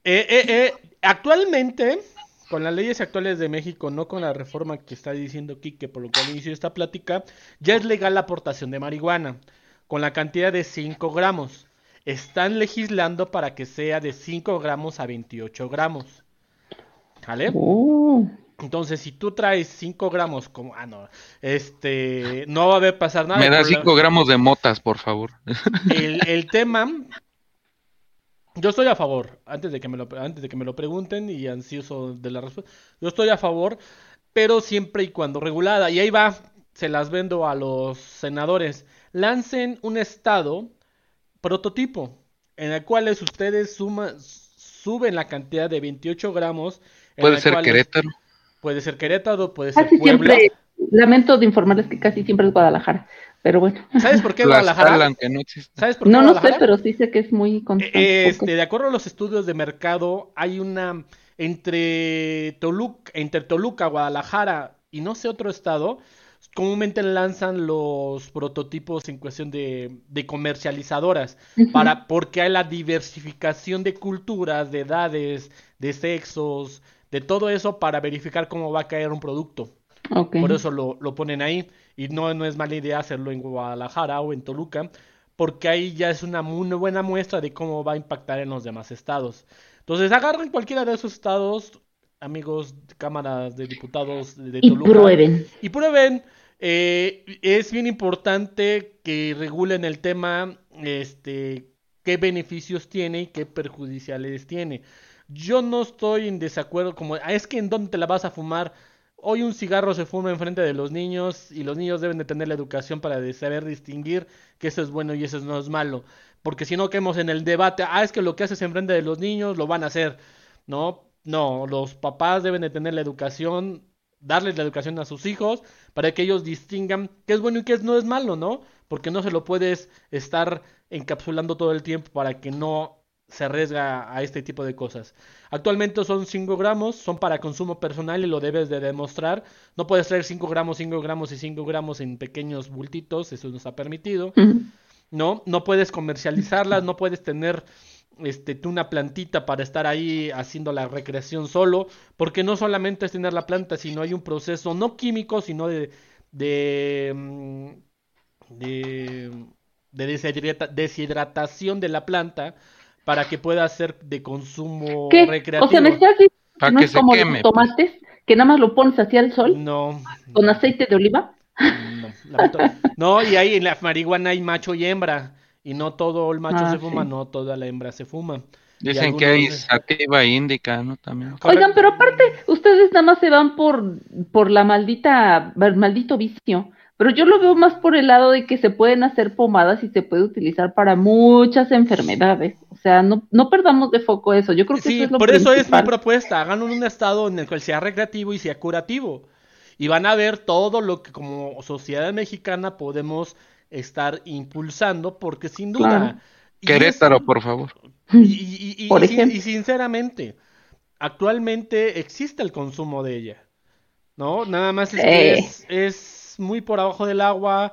eh, eh, eh, actualmente, con las leyes actuales de México, no con la reforma que está diciendo Kike, por lo cual inició esta plática, ya es legal la aportación de marihuana, con la cantidad de 5 gramos están legislando para que sea de 5 gramos a 28 gramos. ¿Vale? Oh. Entonces, si tú traes 5 gramos, como, ah, no, este, no va a haber pasar nada. Me da 5 gramos de motas, por favor. <laughs> El, el tema Yo estoy a favor, antes de que me lo, antes de que me lo pregunten y ansioso de la respuesta. Yo estoy a favor, pero siempre y cuando regulada. Y ahí va, se las vendo a los senadores. Lancen un estado prototipo en el cual ustedes suma, suben la cantidad de 28 gramos. Puede ser Querétaro. Puede ser Querétaro, puede ser Puebla. Siempre, lamento de informarles que casi siempre es Guadalajara. Pero bueno. ¿Sabes por qué Guadalajara? no, ¿Sabes por qué no, no sé, pero sí sé que es muy constante. Este, de acuerdo a los estudios de mercado, hay una entre Toluca, entre Toluca, Guadalajara y no sé otro estado, comúnmente lanzan los prototipos en cuestión de, de comercializadoras, para, porque hay la diversificación de culturas, de edades, de sexos, de todo eso para verificar cómo va a caer un producto. Por eso lo, lo, ponen ahí. Y no, no es mala idea hacerlo en Guadalajara o en Toluca, porque ahí ya es una muy buena muestra de cómo va a impactar en los demás estados. Entonces agarren cualquiera de esos estados, amigos, cámaras de diputados de Toluca. Y prueben. Y prueben. Eh, es bien importante que regulen el tema, este, qué beneficios tiene y qué perjudiciales tiene. Yo no estoy en desacuerdo como, ah, es que en dónde te la vas a fumar Hoy un cigarro se fuma enfrente de los niños y los niños deben de tener la educación para saber distinguir que eso es bueno y eso no es malo. Porque si no quedamos en el debate, ah, es que lo que haces enfrente de los niños lo van a hacer. No, no, los papás deben de tener la educación, darles la educación a sus hijos para que ellos distingan qué es bueno y qué no es malo, ¿no? Porque no se lo puedes estar encapsulando todo el tiempo para que no se arriesga a este tipo de cosas. Actualmente son 5 gramos, son para consumo personal y lo debes de demostrar. No puedes traer 5 gramos, 5 gramos y 5 gramos en pequeños bultitos, eso nos ha permitido. No, no puedes comercializarlas, no puedes tener este, una plantita para estar ahí haciendo la recreación solo, porque no solamente es tener la planta, sino hay un proceso no químico, sino de, de, mm, de, de deshidratación de la planta para que pueda ser de consumo recreativo. O sea, me estás diciendo no es como los tomates, que nada más lo pones hacia el sol. No. Con aceite de oliva. No, no y ahí en la marihuana hay macho y hembra. Y no todo el macho ah, se fuma, no toda la hembra se fuma. Dicen que hay sativa índica, ¿no? También. Oigan, pero aparte, ustedes nada más se van por, por la maldita, el maldito vicio. Pero yo lo veo más por el lado de que se pueden hacer pomadas y se puede utilizar para muchas enfermedades. O sea, no, no perdamos de foco eso. Yo creo que sí, eso es lo por eso es mi propuesta. Hagan un estado en el cual sea recreativo y sea curativo. Y van a ver todo lo que como sociedad mexicana podemos estar impulsando, porque sin duda... Querétaro, por favor. Y, <laughs> y, sinceramente, actualmente existe el consumo de ella. ¿No? Nada más es, que es muy por abajo del agua.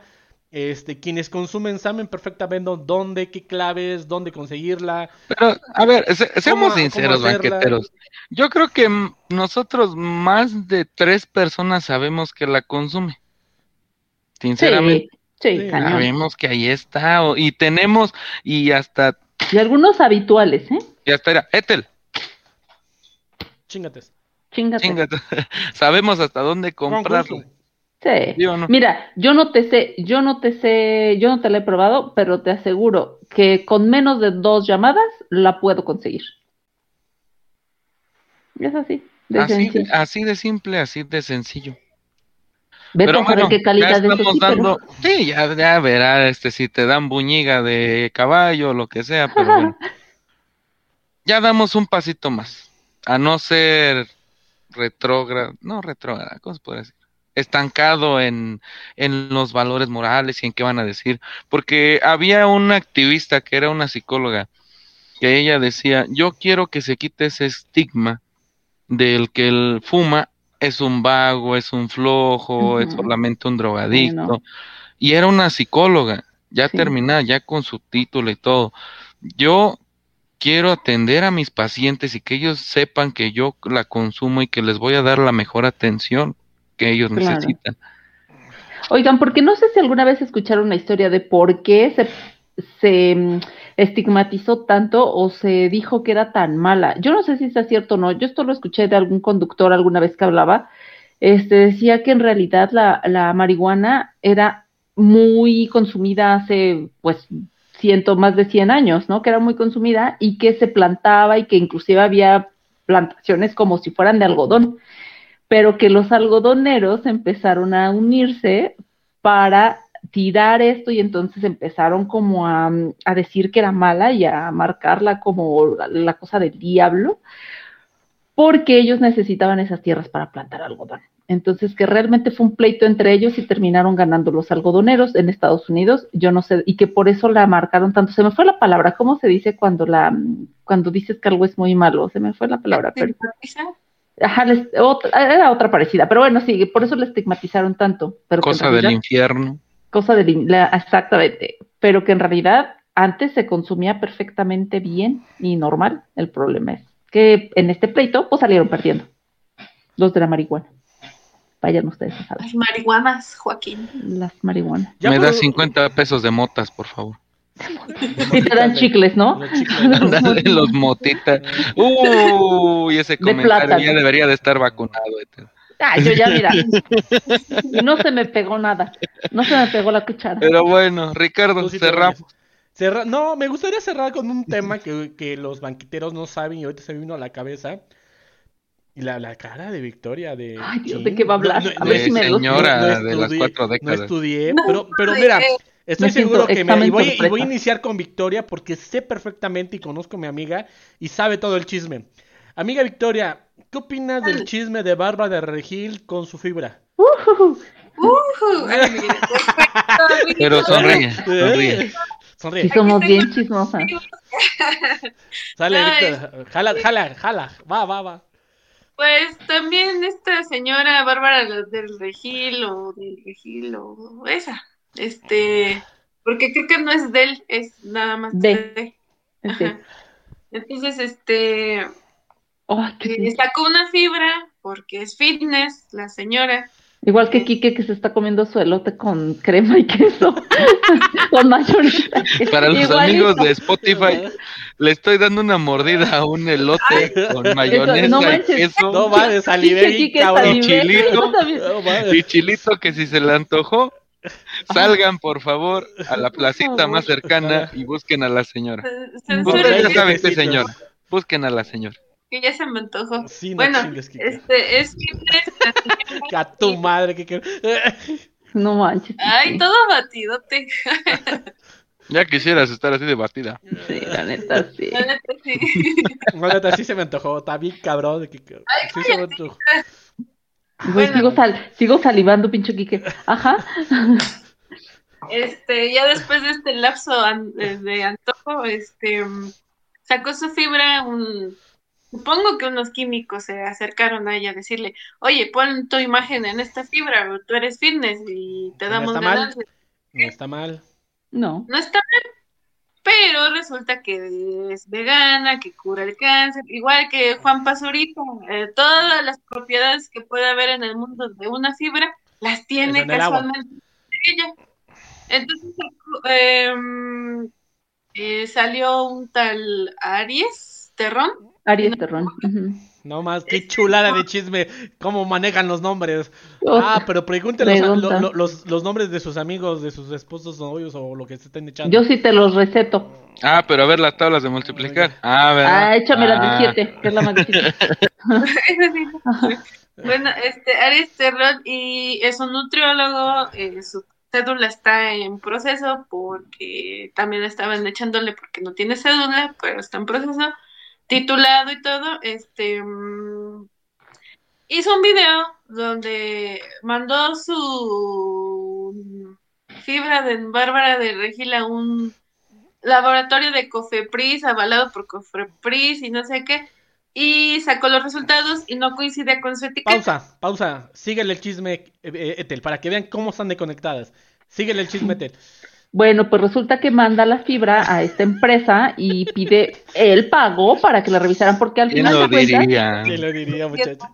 Este, quienes consumen saben perfectamente dónde, qué claves, dónde conseguirla. Pero, a ver, seamos sinceros, banqueteros. Yo creo que nosotros más de tres personas sabemos que la consume. Sinceramente. Sí, sabemos que ahí está. y tenemos, y hasta. Y algunos habituales, ¿eh? Y hasta era, Etel. Chingates. Chingate. <laughs> Sabemos hasta dónde comprarlo. Sí. Mira, yo no te sé, yo no te sé, yo no te la he probado, pero te aseguro que con menos de dos llamadas la puedo conseguir. Es así. De así, así de simple, así de sencillo. Pero bueno, qué calidad ya estamos dando, sí, ya, ya verá, este, si te dan buñiga de caballo, lo que sea, pero bueno. <laughs> ya damos un pasito más, a no ser retrógrado, no retrógrado, ¿cómo se puede decir? estancado en, en los valores morales y en qué van a decir. Porque había una activista que era una psicóloga, que ella decía, yo quiero que se quite ese estigma del que el fuma es un vago, es un flojo, es solamente un drogadicto. Y era una psicóloga, ya terminada, ya con su título y todo. Yo quiero atender a mis pacientes y que ellos sepan que yo la consumo y que les voy a dar la mejor atención que ellos necesitan. Oigan, porque no sé si alguna vez escucharon una historia de por qué se, se mm, estigmatizó tanto o se dijo que era tan mala. Yo no sé si está cierto o no. Yo esto lo escuché de algún conductor alguna vez que hablaba. Este decía que en realidad la, la marihuana era muy consumida hace pues ciento, más de 100 años, ¿no? Que era muy consumida y que se plantaba y que inclusive había plantaciones como si fueran de algodón, pero que los algodoneros empezaron a unirse para tirar esto y entonces empezaron como a, a decir que era mala y a marcarla como la cosa del diablo, porque ellos necesitaban esas tierras para plantar algodón. Entonces, que realmente fue un pleito entre ellos y terminaron ganando los algodoneros en Estados Unidos, yo no sé, y que por eso la marcaron tanto. Se me fue la palabra, ¿cómo se dice cuando la cuando dices que algo es muy malo? Se me fue la palabra, pero Ajá, era otra parecida, pero bueno, sí, por eso la estigmatizaron tanto. Pero cosa del infierno. Cosa del la, exactamente, pero que en realidad antes se consumía perfectamente bien y normal. El problema es que en este pleito pues salieron perdiendo los de la marihuana. Vayan ustedes a saber. Las marihuanas, Joaquín. Las marihuanas. Me das 50 pesos de motas, por favor. <laughs> y te dan chicles, ¿no? Los, <laughs> los motitas. <laughs> Uy, ese comentario ya debería de estar vacunado. Ah, yo ya mira. <laughs> No se me pegó nada. No se me pegó la cuchara. Pero bueno, Ricardo, cerramos. no, me gustaría cerrar con un tema que, que los banqueteros no saben y ahorita se me vino a la cabeza. Y la, la cara de Victoria de... Ay, Dios, ¿de qué va a hablar? a ver si me señora de las cuatro décadas. No estudié, pero, pero mira, estoy seguro que me... Y voy, y voy a iniciar con Victoria porque sé perfectamente y conozco a mi amiga y sabe todo el chisme. Amiga Victoria, ¿qué opinas del chisme de Bárbara de Regil con su fibra? Uh, uh, <laughs> pero sonríe, sonríe. Sonríe. Y somos bien chismosas. <laughs> Sale. Jala, jala, jala. Va, va, va. Pues también esta señora Bárbara del Regil o del Regil o esa, este, porque creo que no es del, es nada más de. Entonces, este, eh, sacó una fibra porque es fitness la señora. Igual que Kike que se está comiendo su elote con crema y queso, <laughs> con mayonesa. Para los amigos de Spotify, le estoy dando una mordida a un elote con mayonesa y queso. No vale, saliveri, cabrón. Y chilito, y chilito que si se le antojó, salgan por favor a la placita más cercana y busquen a la señora. ya saben qué señora, busquen a la señora que ya se me antojó. bueno, este es que <laughs> a tu madre que <laughs> No manches. Ay, todo batidote. <laughs> ya quisieras estar así de batida. Sí, la neta sí. La neta sí. La neta sí se me antojó, está bien cabrón de que Ay, sí se me antojó. Bueno. sigo, sal, sigo salivando, pincho Quique. Ajá. Este, ya después de este lapso de antojo, este, sacó su fibra un Supongo que unos químicos se acercaron a ella a decirle, oye, pon tu imagen en esta fibra, tú eres fitness y te damos no ganancias. No está mal. No. No está mal. Pero resulta que es vegana, que cura el cáncer, igual que Juan Pazurito, eh, todas las propiedades que puede haber en el mundo de una fibra, las tiene casualmente ella. Entonces em, eh, salió un tal Aries Terrón, Aries Terrón. No más, qué chulada de chisme, cómo manejan los nombres. ah, pero pregúntenle los, los, nombres de sus amigos, de sus esposos, novios o lo que se estén echando. Yo sí te los receto. Ah, pero a ver las tablas de multiplicar. Ah, ¿verdad? Ah, échame las de 7, ah. que es la más difícil. <laughs> <laughs> bueno, este, Aries Terrón y es un nutriólogo, eh, su cédula está en proceso porque también estaban echándole porque no tiene cédula, pero está en proceso titulado y todo, este mm, hizo un video donde mandó su fibra de Bárbara de Regila a un laboratorio de Cofepris, avalado por Cofepris y no sé qué, y sacó los resultados y no coincide con su etiqueta. Pausa, pausa, síguele el chisme, eh, eh, Etel, para que vean cómo están desconectadas. Síguele el chisme, Etel. Bueno, pues resulta que manda la fibra a esta empresa y pide el pago para que la revisaran, porque al final de cuentas. ¿Quién lo diría, muchacho?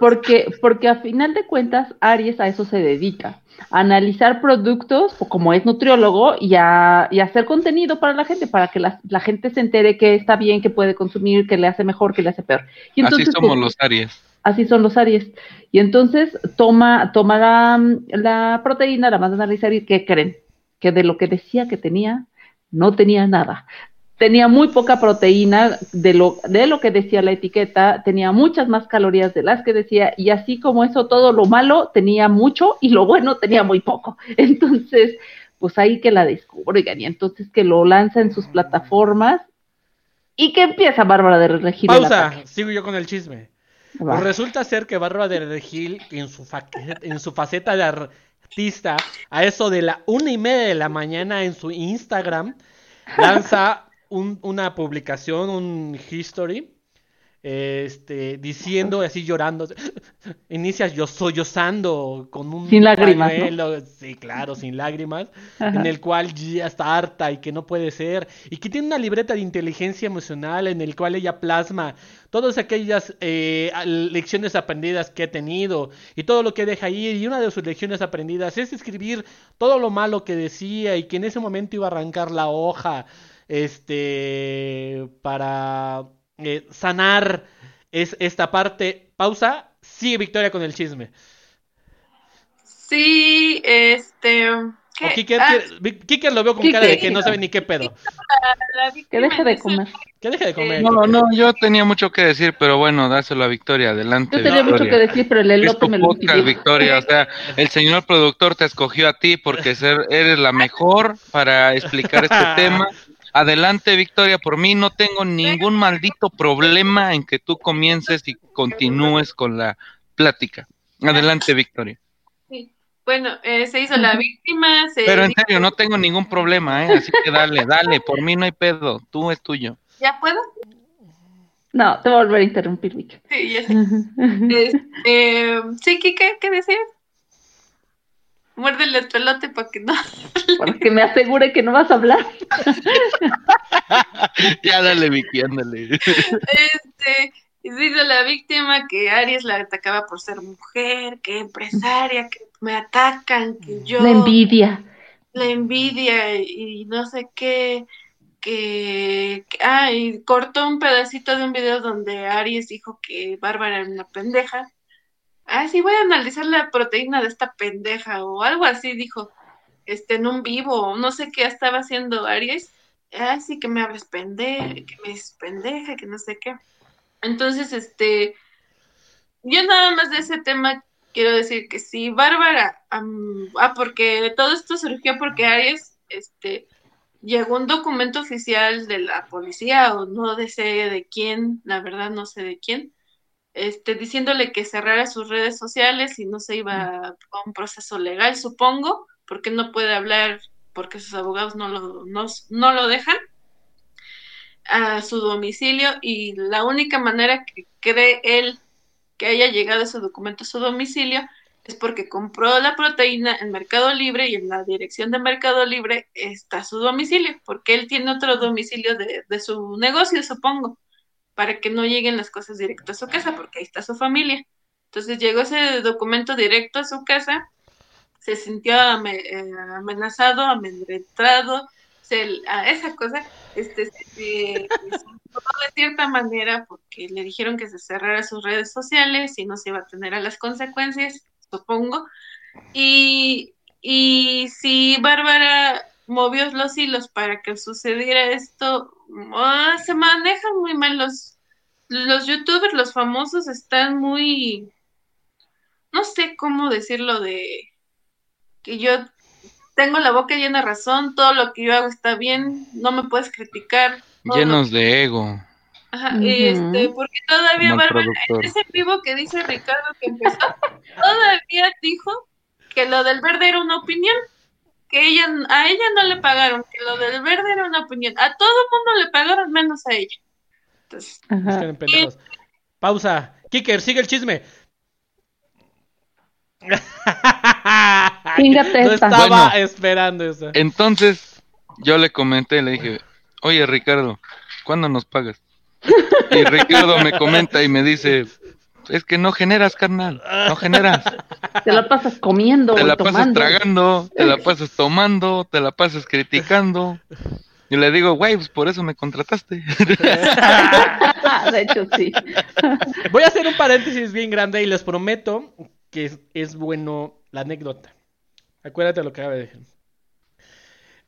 Porque, porque a final de cuentas, Aries a eso se dedica, a analizar productos, como es nutriólogo, y a, y hacer contenido para la gente, para que la, gente se entere que está bien, que puede consumir, que le hace mejor, que le hace peor. Y entonces, así somos pues, los Aries. Así son los Aries. Y entonces toma, toma la, la proteína, la manda a analizar y ¿qué creen? Que de lo que decía que tenía, no tenía nada. Tenía muy poca proteína de lo, de lo que decía la etiqueta, tenía muchas más calorías de las que decía, y así como eso, todo lo malo tenía mucho y lo bueno tenía muy poco. <laughs> Entonces, pues ahí que la descubren y entonces que lo lanza en sus plataformas y que empieza Bárbara de Regil. Pausa, sigo yo con el chisme. Pues resulta ser que Bárbara de Regil, en su, en su faceta de artista, a eso de la una y media de la mañana en su Instagram, lanza una publicación, un history, este, diciendo así llorando, <laughs> inicias yo sollozando con un sin lágrimas, sí, claro, sin lágrimas, en el cual ya está harta y que no puede ser, y que tiene una libreta de inteligencia emocional en el cual ella plasma todas aquellas eh, lecciones aprendidas que ha tenido y todo lo que deja ir, y una de sus lecciones aprendidas es escribir todo lo malo que decía y que en ese momento iba a arrancar la hoja, este, para eh, sanar es esta parte. Pausa. Sigue Victoria con el chisme. Sí, este. ¿qué? Ah, lo veo con cara de que no sabe ni qué pedo. que deje de comer. Que deje de comer. No, no, yo tenía mucho que decir, pero bueno, dáselo a Victoria, adelante. Yo tenía mucho que decir, pero el elote me lo podcast, Victoria, o sea, el señor productor te escogió a ti porque ser, eres la mejor para explicar este <laughs> tema. Adelante, Victoria, por mí no tengo ningún maldito problema en que tú comiences y continúes con la plática. Adelante, Victoria. Sí. Bueno, eh, se hizo la víctima. Pero en serio, no tengo ningún problema, ¿eh? Así que dale, dale, por mí no hay pedo, tú es tuyo. ¿Ya puedo? No, te voy a volver a interrumpir, Vicky. Sí, ya sé. <laughs> este, sí, ¿qué, qué decías? Muérdele el pelote para que no. <laughs> Para que me asegure que no vas a hablar. <laughs> ya dale, Vicky, ándale. Este, dice la víctima que Aries la atacaba por ser mujer, que empresaria, que me atacan, que yo. La envidia. La envidia y no sé qué. Que, ah, y cortó un pedacito de un video donde Aries dijo que Bárbara era una pendeja ah, sí, voy a analizar la proteína de esta pendeja o algo así, dijo, este, en un vivo, no sé qué estaba haciendo Aries, ah, sí, que me hables pendeja, que me es pendeja, que no sé qué. Entonces, este, yo nada más de ese tema quiero decir que sí, Bárbara, ah, porque todo esto surgió porque Aries, este, llegó un documento oficial de la policía o no sé de quién, la verdad no sé de quién, este, diciéndole que cerrara sus redes sociales y no se iba a un proceso legal, supongo, porque no puede hablar porque sus abogados no lo, no, no lo dejan a su domicilio y la única manera que cree él que haya llegado ese documento a su domicilio es porque compró la proteína en Mercado Libre y en la dirección de Mercado Libre está su domicilio, porque él tiene otro domicilio de, de su negocio, supongo para que no lleguen las cosas directo a su casa, porque ahí está su familia. Entonces llegó ese documento directo a su casa, se sintió eh, amenazado, amedrentado, a esa cosa, este, se, de cierta manera porque le dijeron que se cerrara sus redes sociales y no se iba a tener a las consecuencias, supongo. Y, y si Bárbara movió los hilos para que sucediera esto, Ah, se manejan muy mal los, los youtubers, los famosos están muy, no sé cómo decirlo de que yo tengo la boca llena de razón, todo lo que yo hago está bien, no me puedes criticar. Llenos de ego. Ajá, este, porque todavía Bárbara, ese vivo que dice Ricardo que empezó, todavía dijo que lo del verde era una opinión que ella, a ella no le pagaron, que lo del verde era una opinión. A todo el mundo le pagaron menos a ella. Entonces, Pausa. Kicker, sigue el chisme. <laughs> no estaba esperando eso. Entonces, yo le comenté, le dije, oye Ricardo, ¿cuándo nos pagas? Y Ricardo me comenta y me dice, es que no generas, carnal, no generas. <laughs> Te la pasas comiendo. Te la pasas tragando, te la pasas tomando, te la pasas criticando. Y le digo, güey, pues por eso me contrataste. <laughs> De hecho, sí. Voy a hacer un paréntesis bien grande y les prometo que es, bueno la anécdota. Acuérdate lo que acaba de decir.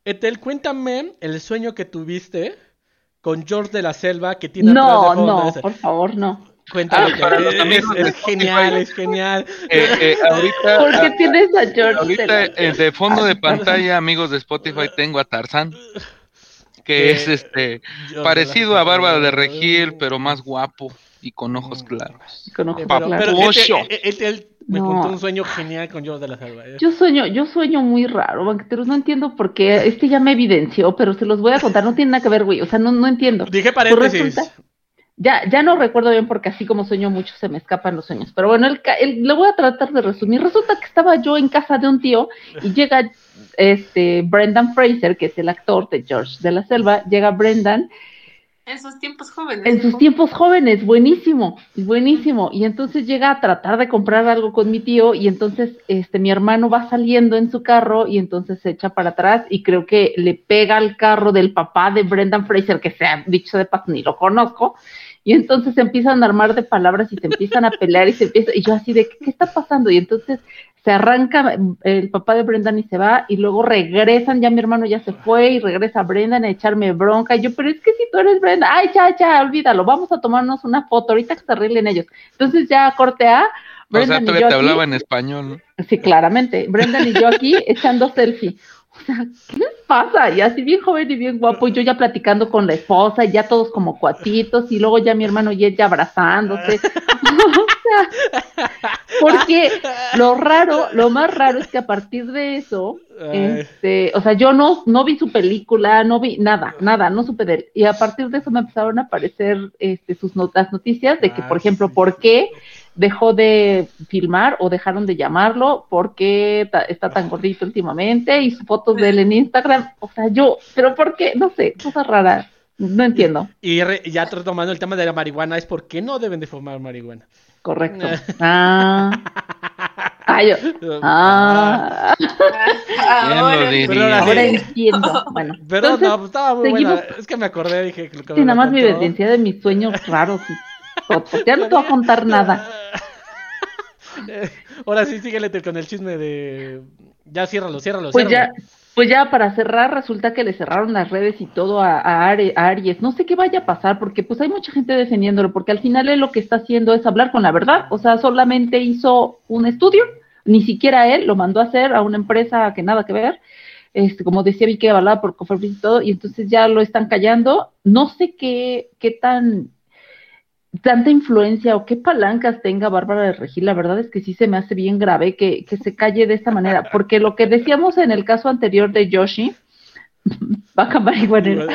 Etel, cuéntame el sueño que tuviste con George de la Selva que tiene No, atrás de fondo no, por favor, no. Cuéntame, Ah, para los es, amigos es genial, es genial. Eh, eh, ahorita, <laughs> ¿Por qué tienes a George? ahorita de la- eh, de fondo de pantalla, amigos de Spotify, tengo a Tarzán, que Eh, es este parecido a Bárbara de. Regil, pero más guapo y con ojos claros. Con ojos Eh, Pero, claros. pero. Etel, Etel me No. contó un sueño genial con George de la Selva. eh. Yo sueño, yo sueño muy raro, banqueteros, no entiendo por qué, este ya me evidenció, pero se los voy a contar, no tiene nada que ver, güey, o sea, no, no entiendo. Dije Pues paréntesis. resulta- ya, ya no recuerdo bien porque así como sueño mucho se me escapan los sueños, pero bueno, el, el- lo voy a tratar de resumir. Resulta que estaba yo en casa de un tío y llega este Brendan Fraser, que es el actor de George de la Selva, llega Brendan En sus tiempos jóvenes. en sus tiempos jóvenes, buenísimo, buenísimo. Y entonces llega a tratar de comprar algo con mi tío y entonces este mi hermano va saliendo en su carro y entonces se echa para atrás y creo que le pega al carro del papá de Brendan Fraser, que sea dicho de paso ni lo conozco. Y entonces se empiezan a armar de palabras y se empiezan a pelear y se empieza, y yo así de, ¿qué, qué está pasando? Y entonces se arranca el papá de Brendan y se va, y luego regresan, ya mi hermano ya se fue, y regresa Brendan a echarme bronca, y yo, pero es que si tú eres Brendan, ay, ya, ya, olvídalo, vamos a tomarnos una foto, ahorita que se arreglen ellos. Entonces ya corte A, O sea, Brendan y todavía yo te aquí, hablaba en español, ¿no? sí, claramente, Brendan y yo aquí <laughs> echando selfie. O sea, ¿qué les <laughs> pasa? Y así bien joven y bien guapo, y yo ya platicando con la esposa, y ya todos como cuatitos, y luego ya mi hermano y ella abrazándose. <laughs> <laughs> O sea, porque lo raro, lo más raro es que a partir de eso, este, o sea, yo no, no vi su película, no vi nada, nada, no supe de él. Y a partir de eso me empezaron a aparecer este, sus notas, noticias de que, Ah, por ejemplo, sí. por qué dejó de filmar o dejaron de llamarlo, porque ta- está tan gordito últimamente y sus fotos de él en Instagram. O sea, yo, pero ¿por qué? No sé, cosas raras. No entiendo. Y re- ya retomando el tema de la marihuana, es por qué no deben de fumar marihuana. Correcto. <laughs> Ah. Ah, yo. Ah. Ah, ¿Quién ahora- lo diría? Pero ahora Ahora sí. entiendo. Bueno, Perdón, entonces, no, pues, estaba muy seguimos. buena. Es que me acordé, dije que lo que sí, me nada más mi evidencia de mis sueños raros. Ya no te voy a contar nada. <laughs> Eh, Ahora sí, síguele con el chisme de. Ya ciérralo, ciérralo, Pues ya, pues ya para cerrar, resulta que le cerraron las redes y todo a, a Aries. No sé qué vaya a pasar, porque pues hay mucha gente defendiéndolo, porque al final él lo que está haciendo es hablar con la verdad. O sea, solamente hizo un estudio, ni siquiera él lo mandó a hacer a una empresa que nada que ver. Este, como decía Vicky avalada por Cofepris y todo, y entonces ya lo están callando. No sé qué, qué tan tanta influencia o qué palancas tenga Bárbara de Regil, la verdad es que sí se me hace bien grave que, que se calle de esta manera, porque lo que decíamos en el caso anterior de Yoshi, <laughs> marihuanera,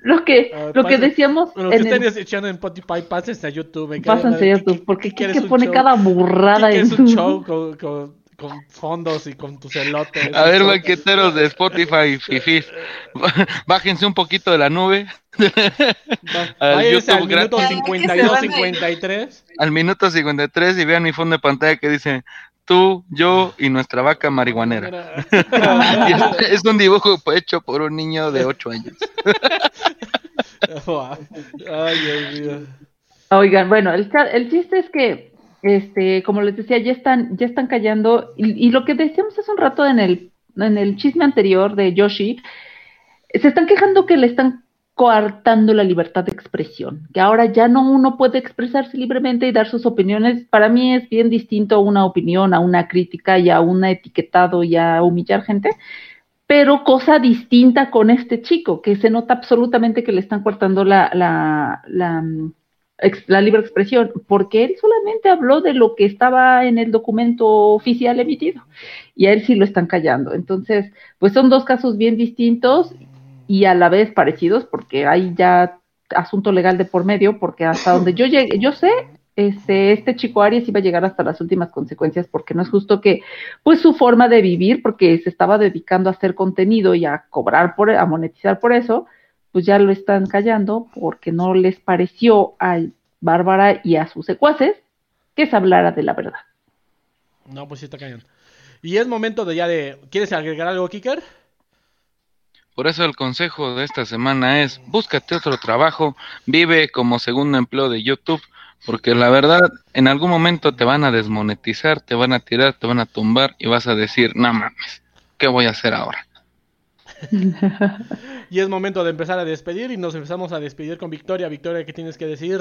lo que, lo que decíamos Lo que el, echando en Spotify, pásense a YouTube. en pásense a YouTube, porque ¿qué Kike pone show? cada burrada ¿Qué en es un show con, con, con fondos y con tus elotes? A ver, banqueteros de Spotify, fifís, <laughs> bájense un poquito de la nube al YouTube minuto gratis. 52, 53. al minuto 53 y vean mi fondo de pantalla que dice tú, yo y nuestra vaca marihuanera. Es, <laughs> es un dibujo hecho por un niño de 8 años. <laughs> Ay, Dios mío. Oigan, bueno, el chiste es que, este, como les decía, ya están, ya están callando, y, lo que decíamos hace un rato en el, en el chisme anterior de Yoshi, se están quejando que le están coartando la libertad de expresión, que ahora ya no uno puede expresarse libremente y dar sus opiniones. Para mí es bien distinto una opinión a una crítica y a un etiquetado y a humillar gente, pero cosa distinta con este chico, que se nota absolutamente que le están cortando la, la libre expresión, porque él solamente habló de lo que estaba en el documento oficial emitido y a él sí lo están callando. Entonces, pues son dos casos bien distintos y a la vez parecidos, porque hay ya asunto legal de por medio, porque hasta donde yo llegué, yo sé, este, este chico Arias iba a llegar hasta las últimas consecuencias, porque no es justo que, pues su forma de vivir, porque se estaba dedicando a hacer contenido y a cobrar por, a monetizar por eso, pues ya lo están callando porque no les pareció a Bárbara y a sus secuaces que se hablara de la verdad. No, pues sí está cañón. Y es momento de ya de. ¿Quieres agregar algo, Kicker? Por eso el consejo de esta semana es búscate otro trabajo, vive como segundo empleo de YouTube, porque la verdad en algún momento te van a desmonetizar, te van a tirar, te van a tumbar y vas a decir, no mames, ¿qué voy a hacer ahora? Y es momento de empezar a despedir y nos empezamos a despedir con Victoria. Victoria, ¿qué tienes que decir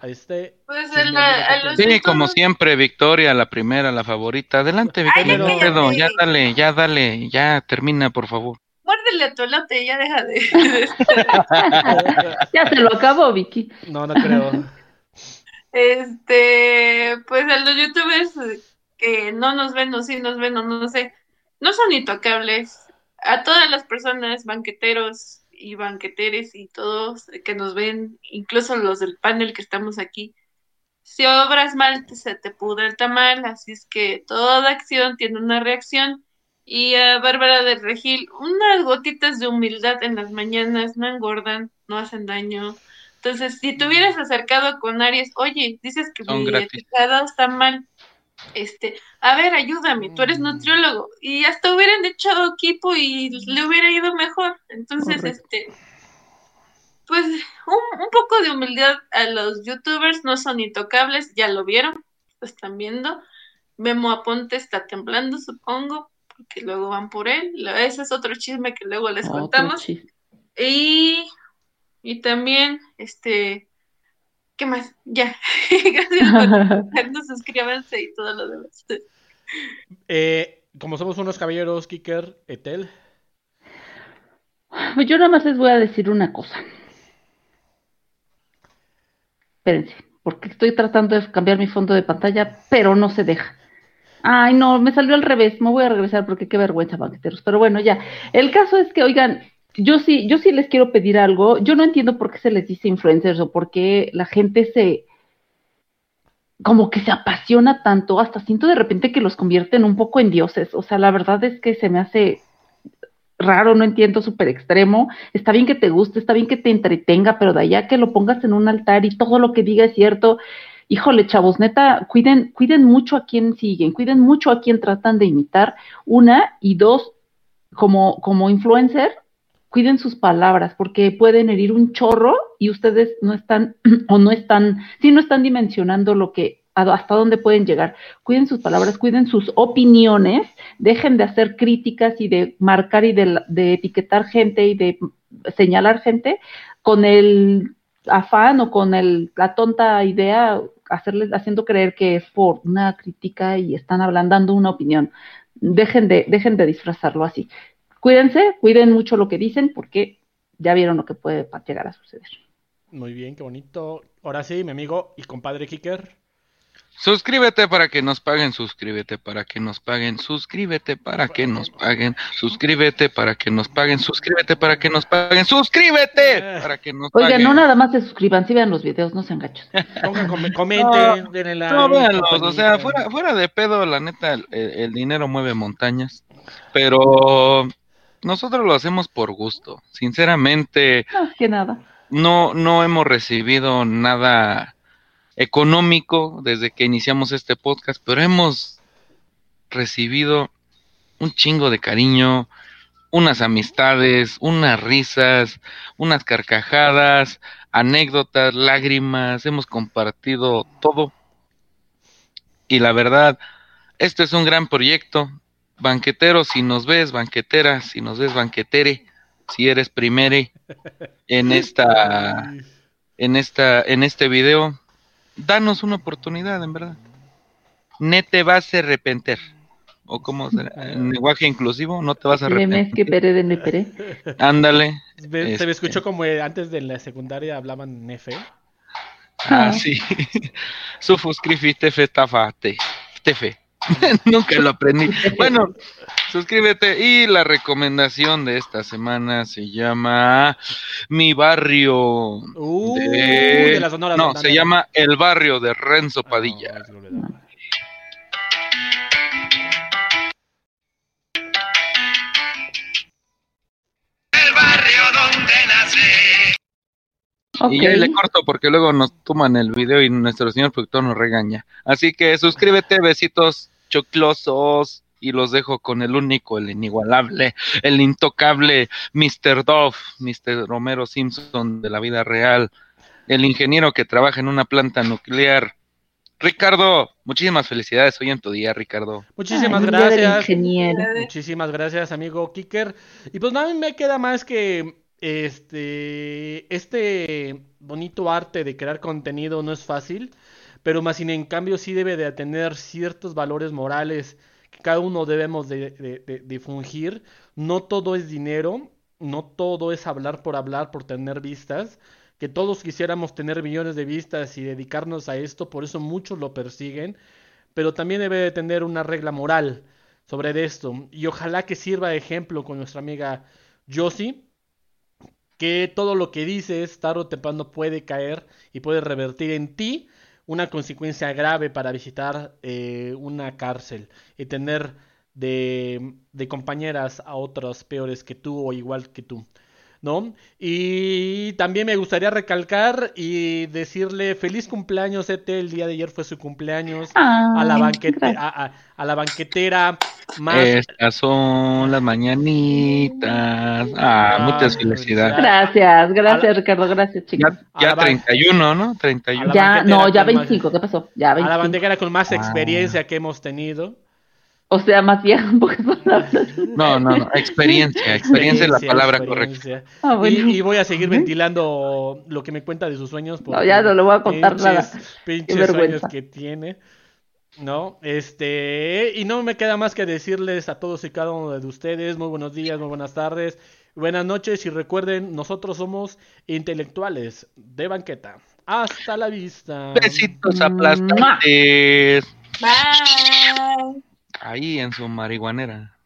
a este? Pues el- a los Sí, como siempre, Victoria, la primera, la favorita. Adelante, Victoria, ya no pedo, ya dale, ya dale, ya termina, por favor. Muérdele a tu elote y ya deja de. <laughs> Ya se lo acabó, Vicky. no, no creo. Este, pues a los youtubers que no nos ven o sí nos ven o no sé, no son intocables. A todas las personas, banqueteros y banqueteres y todos que nos ven, incluso los del panel que estamos aquí, si obras mal, te- se te pudre el tamal, así es que toda acción tiene una reacción. Y a Bárbara de Regil, unas gotitas de humildad en las mañanas no engordan, no hacen daño. Entonces, si te hubieras acercado con Aries, oye, dices que Son mi gratis. etiquetado está mal, este, a ver, ayúdame, tú eres nutriólogo, y hasta hubieran hecho equipo y le hubiera ido mejor. Entonces, Correcto. este, pues un, un poco de humildad a los youtubers, no son intocables, ya lo vieron, lo están viendo. Memo Aponte está temblando, supongo, porque luego van por él. Ese es otro chisme que luego les Otro contamos. Y, y también, este, ¿qué más? Ya. <laughs> Gracias por <laughs> vernos, suscríbanse y todo lo demás. Eh, como somos unos caballeros, Kicker, Etel. Pues yo nada más les voy a decir una cosa. Espérense, porque estoy tratando de cambiar mi fondo de pantalla, pero no se deja. Ay, no, me salió al revés. Me voy a regresar porque qué vergüenza, banqueteros. Pero bueno, ya. El caso es que, oigan, yo sí, yo sí les quiero pedir algo. Yo no entiendo por qué se les dice influencers o por qué la gente se como que se apasiona tanto, hasta siento de repente que los convierten un poco en dioses. O sea, la verdad es que se me hace raro, no entiendo, súper extremo. Está bien que te guste, está bien que te entretenga, pero de allá que lo pongas en un altar y todo lo que diga es cierto. Híjole, chavos, neta, cuiden, cuiden mucho a quien siguen, cuiden mucho a quien tratan de imitar, una, y dos, como, como influencer, cuiden sus palabras, porque pueden herir un chorro y ustedes no están, <clears throat> o no están, sí, no están dimensionando lo que, hasta dónde pueden llegar. Cuiden sus palabras, cuiden sus opiniones, dejen de hacer críticas y de marcar y de, de etiquetar gente y de señalar gente con el afán o con el, la tonta idea, hacerles, haciendo creer que es por una crítica y están hablando, dando una opinión. Dejen de, dejen de disfrazarlo así. Cuídense, cuiden mucho lo que dicen, porque ya vieron lo que puede llegar a suceder. Muy bien, qué bonito. Ahora sí, mi amigo y compadre Kicker. Suscríbete para que nos paguen, suscríbete para que nos paguen, suscríbete para que nos paguen, suscríbete para que nos paguen, suscríbete para que nos paguen, suscríbete para que nos Oigan, paguen. no nada más se suscriban, sí vean los videos, no. <laughs> Pongan, com- comenten, No, denle like. No, véanlos, o sea, fuera, fuera de pedo, la neta, el, el dinero mueve montañas, pero nosotros lo hacemos por gusto. Sinceramente, Más que nada. no, no hemos recibido nada económico desde que iniciamos este podcast, pero hemos recibido un chingo de cariño, unas amistades, unas risas, unas carcajadas, anécdotas, lágrimas, hemos compartido todo. Y la verdad, este es un gran proyecto. Banquetero, si nos ves, banquetera, si nos ves, banquetere, si eres primere en esta en esta en este video, danos una oportunidad, en verdad. No te vas a arrepentir. O como será, en lenguaje inclusivo, no te vas a arrepentir. pere de nepere. Ándale. Se Este. me escuchó como eh, antes de la secundaria hablaban F. Ah, Ah. sí. <laughs> Suscríbete, tefe, tafate. Tefe. <laughs> Nunca lo aprendí. Bueno, suscríbete. Y la recomendación de esta semana se llama Mi Barrio. Uh, de... de la Sonora no, se llama El Barrio de Renzo Ah, Padilla. no, es lo que daba. Ok. Y ahí le corto porque luego nos toman el video y nuestro señor productor nos regaña. Así que suscríbete, besitos choclosos. Y los dejo con el único, el inigualable, el intocable Mr. Dove, Mr. Romero Simpson de la vida real, el ingeniero que trabaja en una planta nuclear, Ricardo, muchísimas felicidades hoy en tu día, Ricardo. Muchísimas Ay, gracias. ingeniero. Muchísimas gracias, amigo Kicker. Y pues nada, me queda más que este este bonito arte de crear contenido no es fácil, pero más sin en cambio sí debe de tener ciertos valores morales que cada uno debemos de, de- de- de fungir. No todo es dinero, no todo es hablar por hablar, por tener vistas. Que todos quisiéramos tener millones de vistas y dedicarnos a esto, por eso muchos lo persiguen, pero también debe de tener una regla moral sobre esto. Y ojalá que sirva de ejemplo con nuestra amiga Josie, que todo lo que dices tarde o temprano puede caer y puede revertir en ti una consecuencia grave para visitar eh, una cárcel y tener de, de compañeras a otras peores que tú o igual que tú. ¿No? Y también me gustaría recalcar y decirle feliz cumpleaños, Ete. El día de ayer fue su cumpleaños. A la, Ay, banquete, a, a- a la banquetera más Estas son las mañanitas. Ah, Ah, muchas felicidades. Gracias, gracias, Ricardo, gracias, chicos. Ya, ya la ban- 31, ¿no? a la 31. Ya, banquetera no, ya con más- 25, ¿qué pasó? Ya a la 25. bandera con más Ah. experiencia que hemos tenido. O sea, más bien, en pocas palabras. No, no, no. Experiencia. Experiencia es la palabra experiencia. Ah, bueno. Y, y voy a seguir ventilando lo que me cuenta de sus sueños. No, ya no le voy a contar pinches- nada. Pinches Qué sueños que tiene. ¿No? Este, y no me queda más que decirles a todos y cada uno de ustedes, muy buenos días, muy buenas tardes, buenas noches y recuerden, nosotros somos intelectuales de banqueta. Hasta la vista. Besitos aplastantes. Bye. Ahí en su marihuanera.